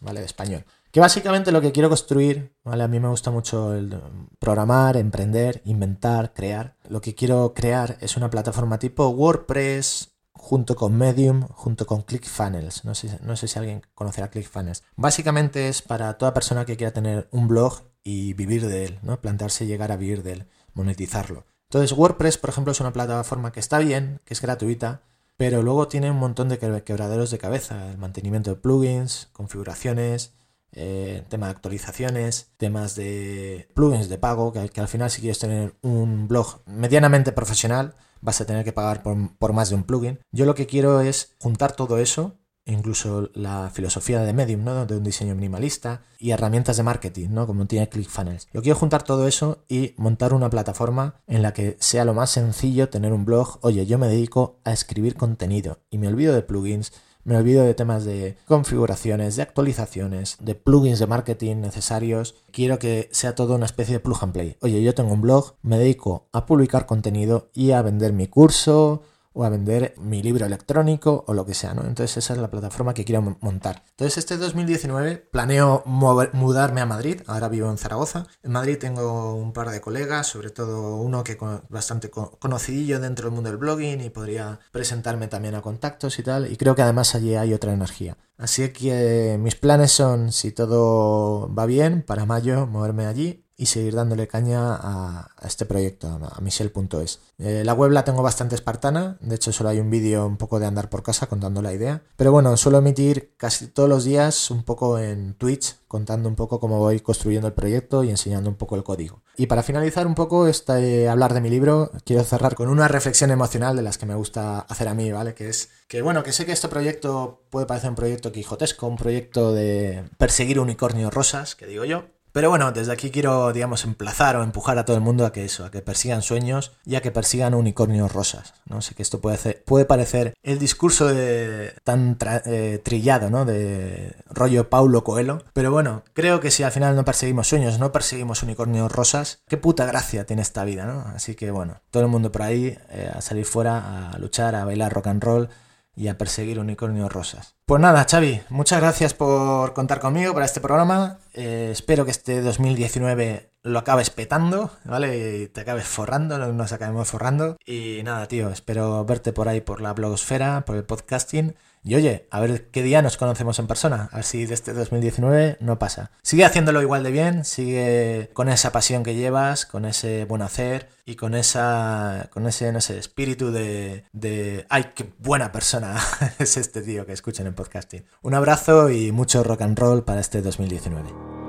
¿vale? De español. Que básicamente lo que quiero construir, ¿vale? A mí me gusta mucho el programar, emprender, inventar, crear. Lo que quiero crear es una plataforma tipo WordPress junto con Medium, junto con ClickFunnels. No sé, no sé si alguien conocerá ClickFunnels. Básicamente es para toda persona que quiera tener un blog y vivir de él, ¿no? Plantearse llegar a vivir de él, monetizarlo. Entonces WordPress, por ejemplo, es una plataforma que está bien, que es gratuita, pero luego tiene un montón de quebraderos de cabeza. El mantenimiento de plugins, configuraciones, eh, tema de actualizaciones, temas de plugins de pago, que, al final si quieres tener un blog medianamente profesional vas a tener que pagar por, más de un plugin. Yo lo que quiero es juntar todo eso, incluso la filosofía de Medium, ¿no? de un diseño minimalista y herramientas de marketing, ¿no? como tiene ClickFunnels. Yo quiero juntar todo eso y montar una plataforma en la que sea lo más sencillo tener un blog. Oye, yo me dedico a escribir contenido y me olvido de plugins me olvido de temas de configuraciones, de actualizaciones, de plugins de marketing necesarios. Quiero que sea todo una especie de plug and play. Oye, yo tengo un blog, me dedico a publicar contenido y a vender mi curso, o a vender mi libro electrónico o lo que sea, ¿no? Entonces esa es la plataforma que quiero montar. Entonces este 2019 planeo mudarme a Madrid, ahora vivo en Zaragoza. En Madrid tengo un par de colegas, sobre todo uno que es bastante conocidillo dentro del mundo del blogging y podría presentarme también a contactos y tal, y creo que además allí hay otra energía. Así que mis planes son, si todo va bien, para mayo moverme allí y seguir dándole caña a, este proyecto, a michelle.es. Eh, la web la tengo bastante espartana, de hecho solo hay un vídeo un poco de andar por casa contando la idea, pero bueno, suelo emitir casi todos los días un poco en Twitch, contando un poco cómo voy construyendo el proyecto y enseñando un poco el código. Y para finalizar un poco este hablar de mi libro, quiero cerrar con una reflexión emocional de las que me gusta hacer a mí, ¿vale? Que es que bueno, que sé que este proyecto puede parecer un proyecto quijotesco, un proyecto de perseguir unicornios rosas, que digo yo, pero bueno, desde aquí quiero, digamos, emplazar o empujar a todo el mundo a que eso, a que persigan sueños y a que persigan unicornios rosas. No sé que esto puede, puede parecer el discurso de, tan eh, trillado, ¿no? De rollo Paulo Coelho. Pero bueno, creo que si al final no perseguimos sueños, no perseguimos unicornios rosas, qué puta gracia tiene esta vida, ¿no? Así que bueno, todo el mundo por ahí eh, a salir fuera, a luchar, a bailar rock and roll y a perseguir unicornios rosas. Pues nada, Xavi, muchas gracias por contar conmigo para este programa. Eh, espero que este 2019 lo acabes petando, ¿vale? Y te acabes forrando, nos acabemos forrando. Y nada, tío, espero verte por ahí por la blogosfera, por el podcasting Y oye, a ver qué día nos conocemos en persona. Así de este 2019 no pasa. Sigue haciéndolo igual de bien, sigue con esa pasión que llevas, con ese buen hacer y con esa con ese no sé, espíritu de, de ay, qué buena persona es este tío que escuchan en podcasting. Un abrazo y mucho rock and roll para este 2019.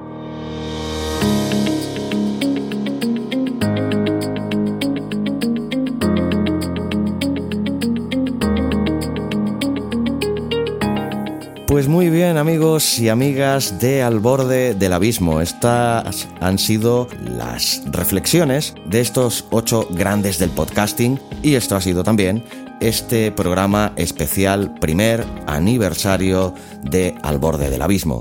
Pues muy bien amigos y amigas de Al borde del abismo, estas han sido las reflexiones de estos ocho grandes del podcasting y esto ha sido también este programa especial primer aniversario de Al borde del abismo.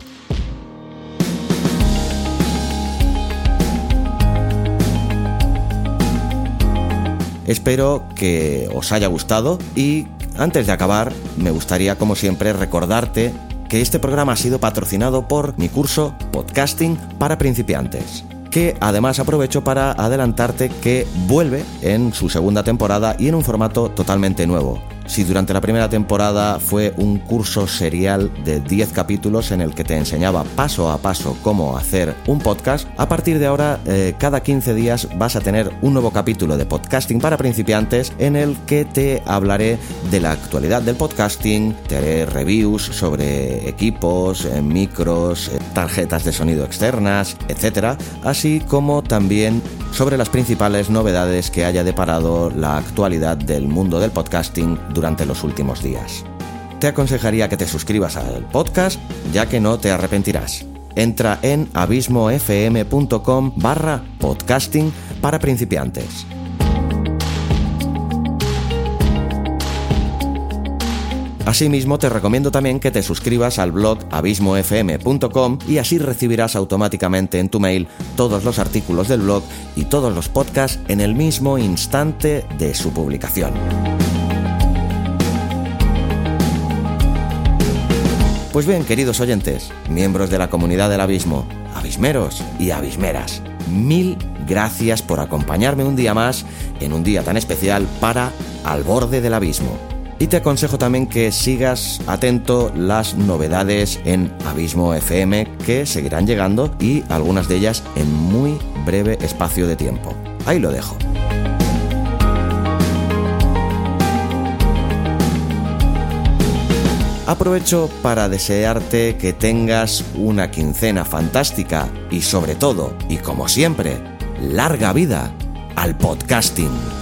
Espero que os haya gustado y antes de acabar, me gustaría, como siempre, recordarte que este programa ha sido patrocinado por mi curso Podcasting para principiantes que además aprovecho para adelantarte que vuelve en su segunda temporada y en un formato totalmente nuevo. Si durante la primera temporada fue un curso serial de 10 capítulos en el que te enseñaba paso a paso cómo hacer un podcast, a partir de ahora eh, cada 15 días vas a tener un nuevo capítulo de podcasting para principiantes en el que te hablaré de la actualidad del podcasting, te haré reviews sobre equipos, eh, micros, eh, tarjetas de sonido externas, etc. Así como también sobre las principales novedades que haya deparado la actualidad del mundo del podcasting durante los últimos días. Te aconsejaría que te suscribas al podcast, ya que no te arrepentirás. Entra en abismofm.com barra podcasting para principiantes. Asimismo, te recomiendo también que te suscribas al blog abismofm.com y así recibirás automáticamente en tu mail todos los artículos del blog y todos los podcasts en el mismo instante de su publicación. Pues bien, queridos oyentes, miembros de la comunidad del abismo, abismeros y abismeras, mil gracias por acompañarme un día más en un día tan especial para Al borde del abismo. Y te aconsejo también que sigas atento las novedades en Abismo FM que seguirán llegando y algunas de ellas en muy breve espacio de tiempo. Ahí lo dejo. Aprovecho para desearte que tengas una quincena fantástica y sobre todo, y como siempre, larga vida al podcasting.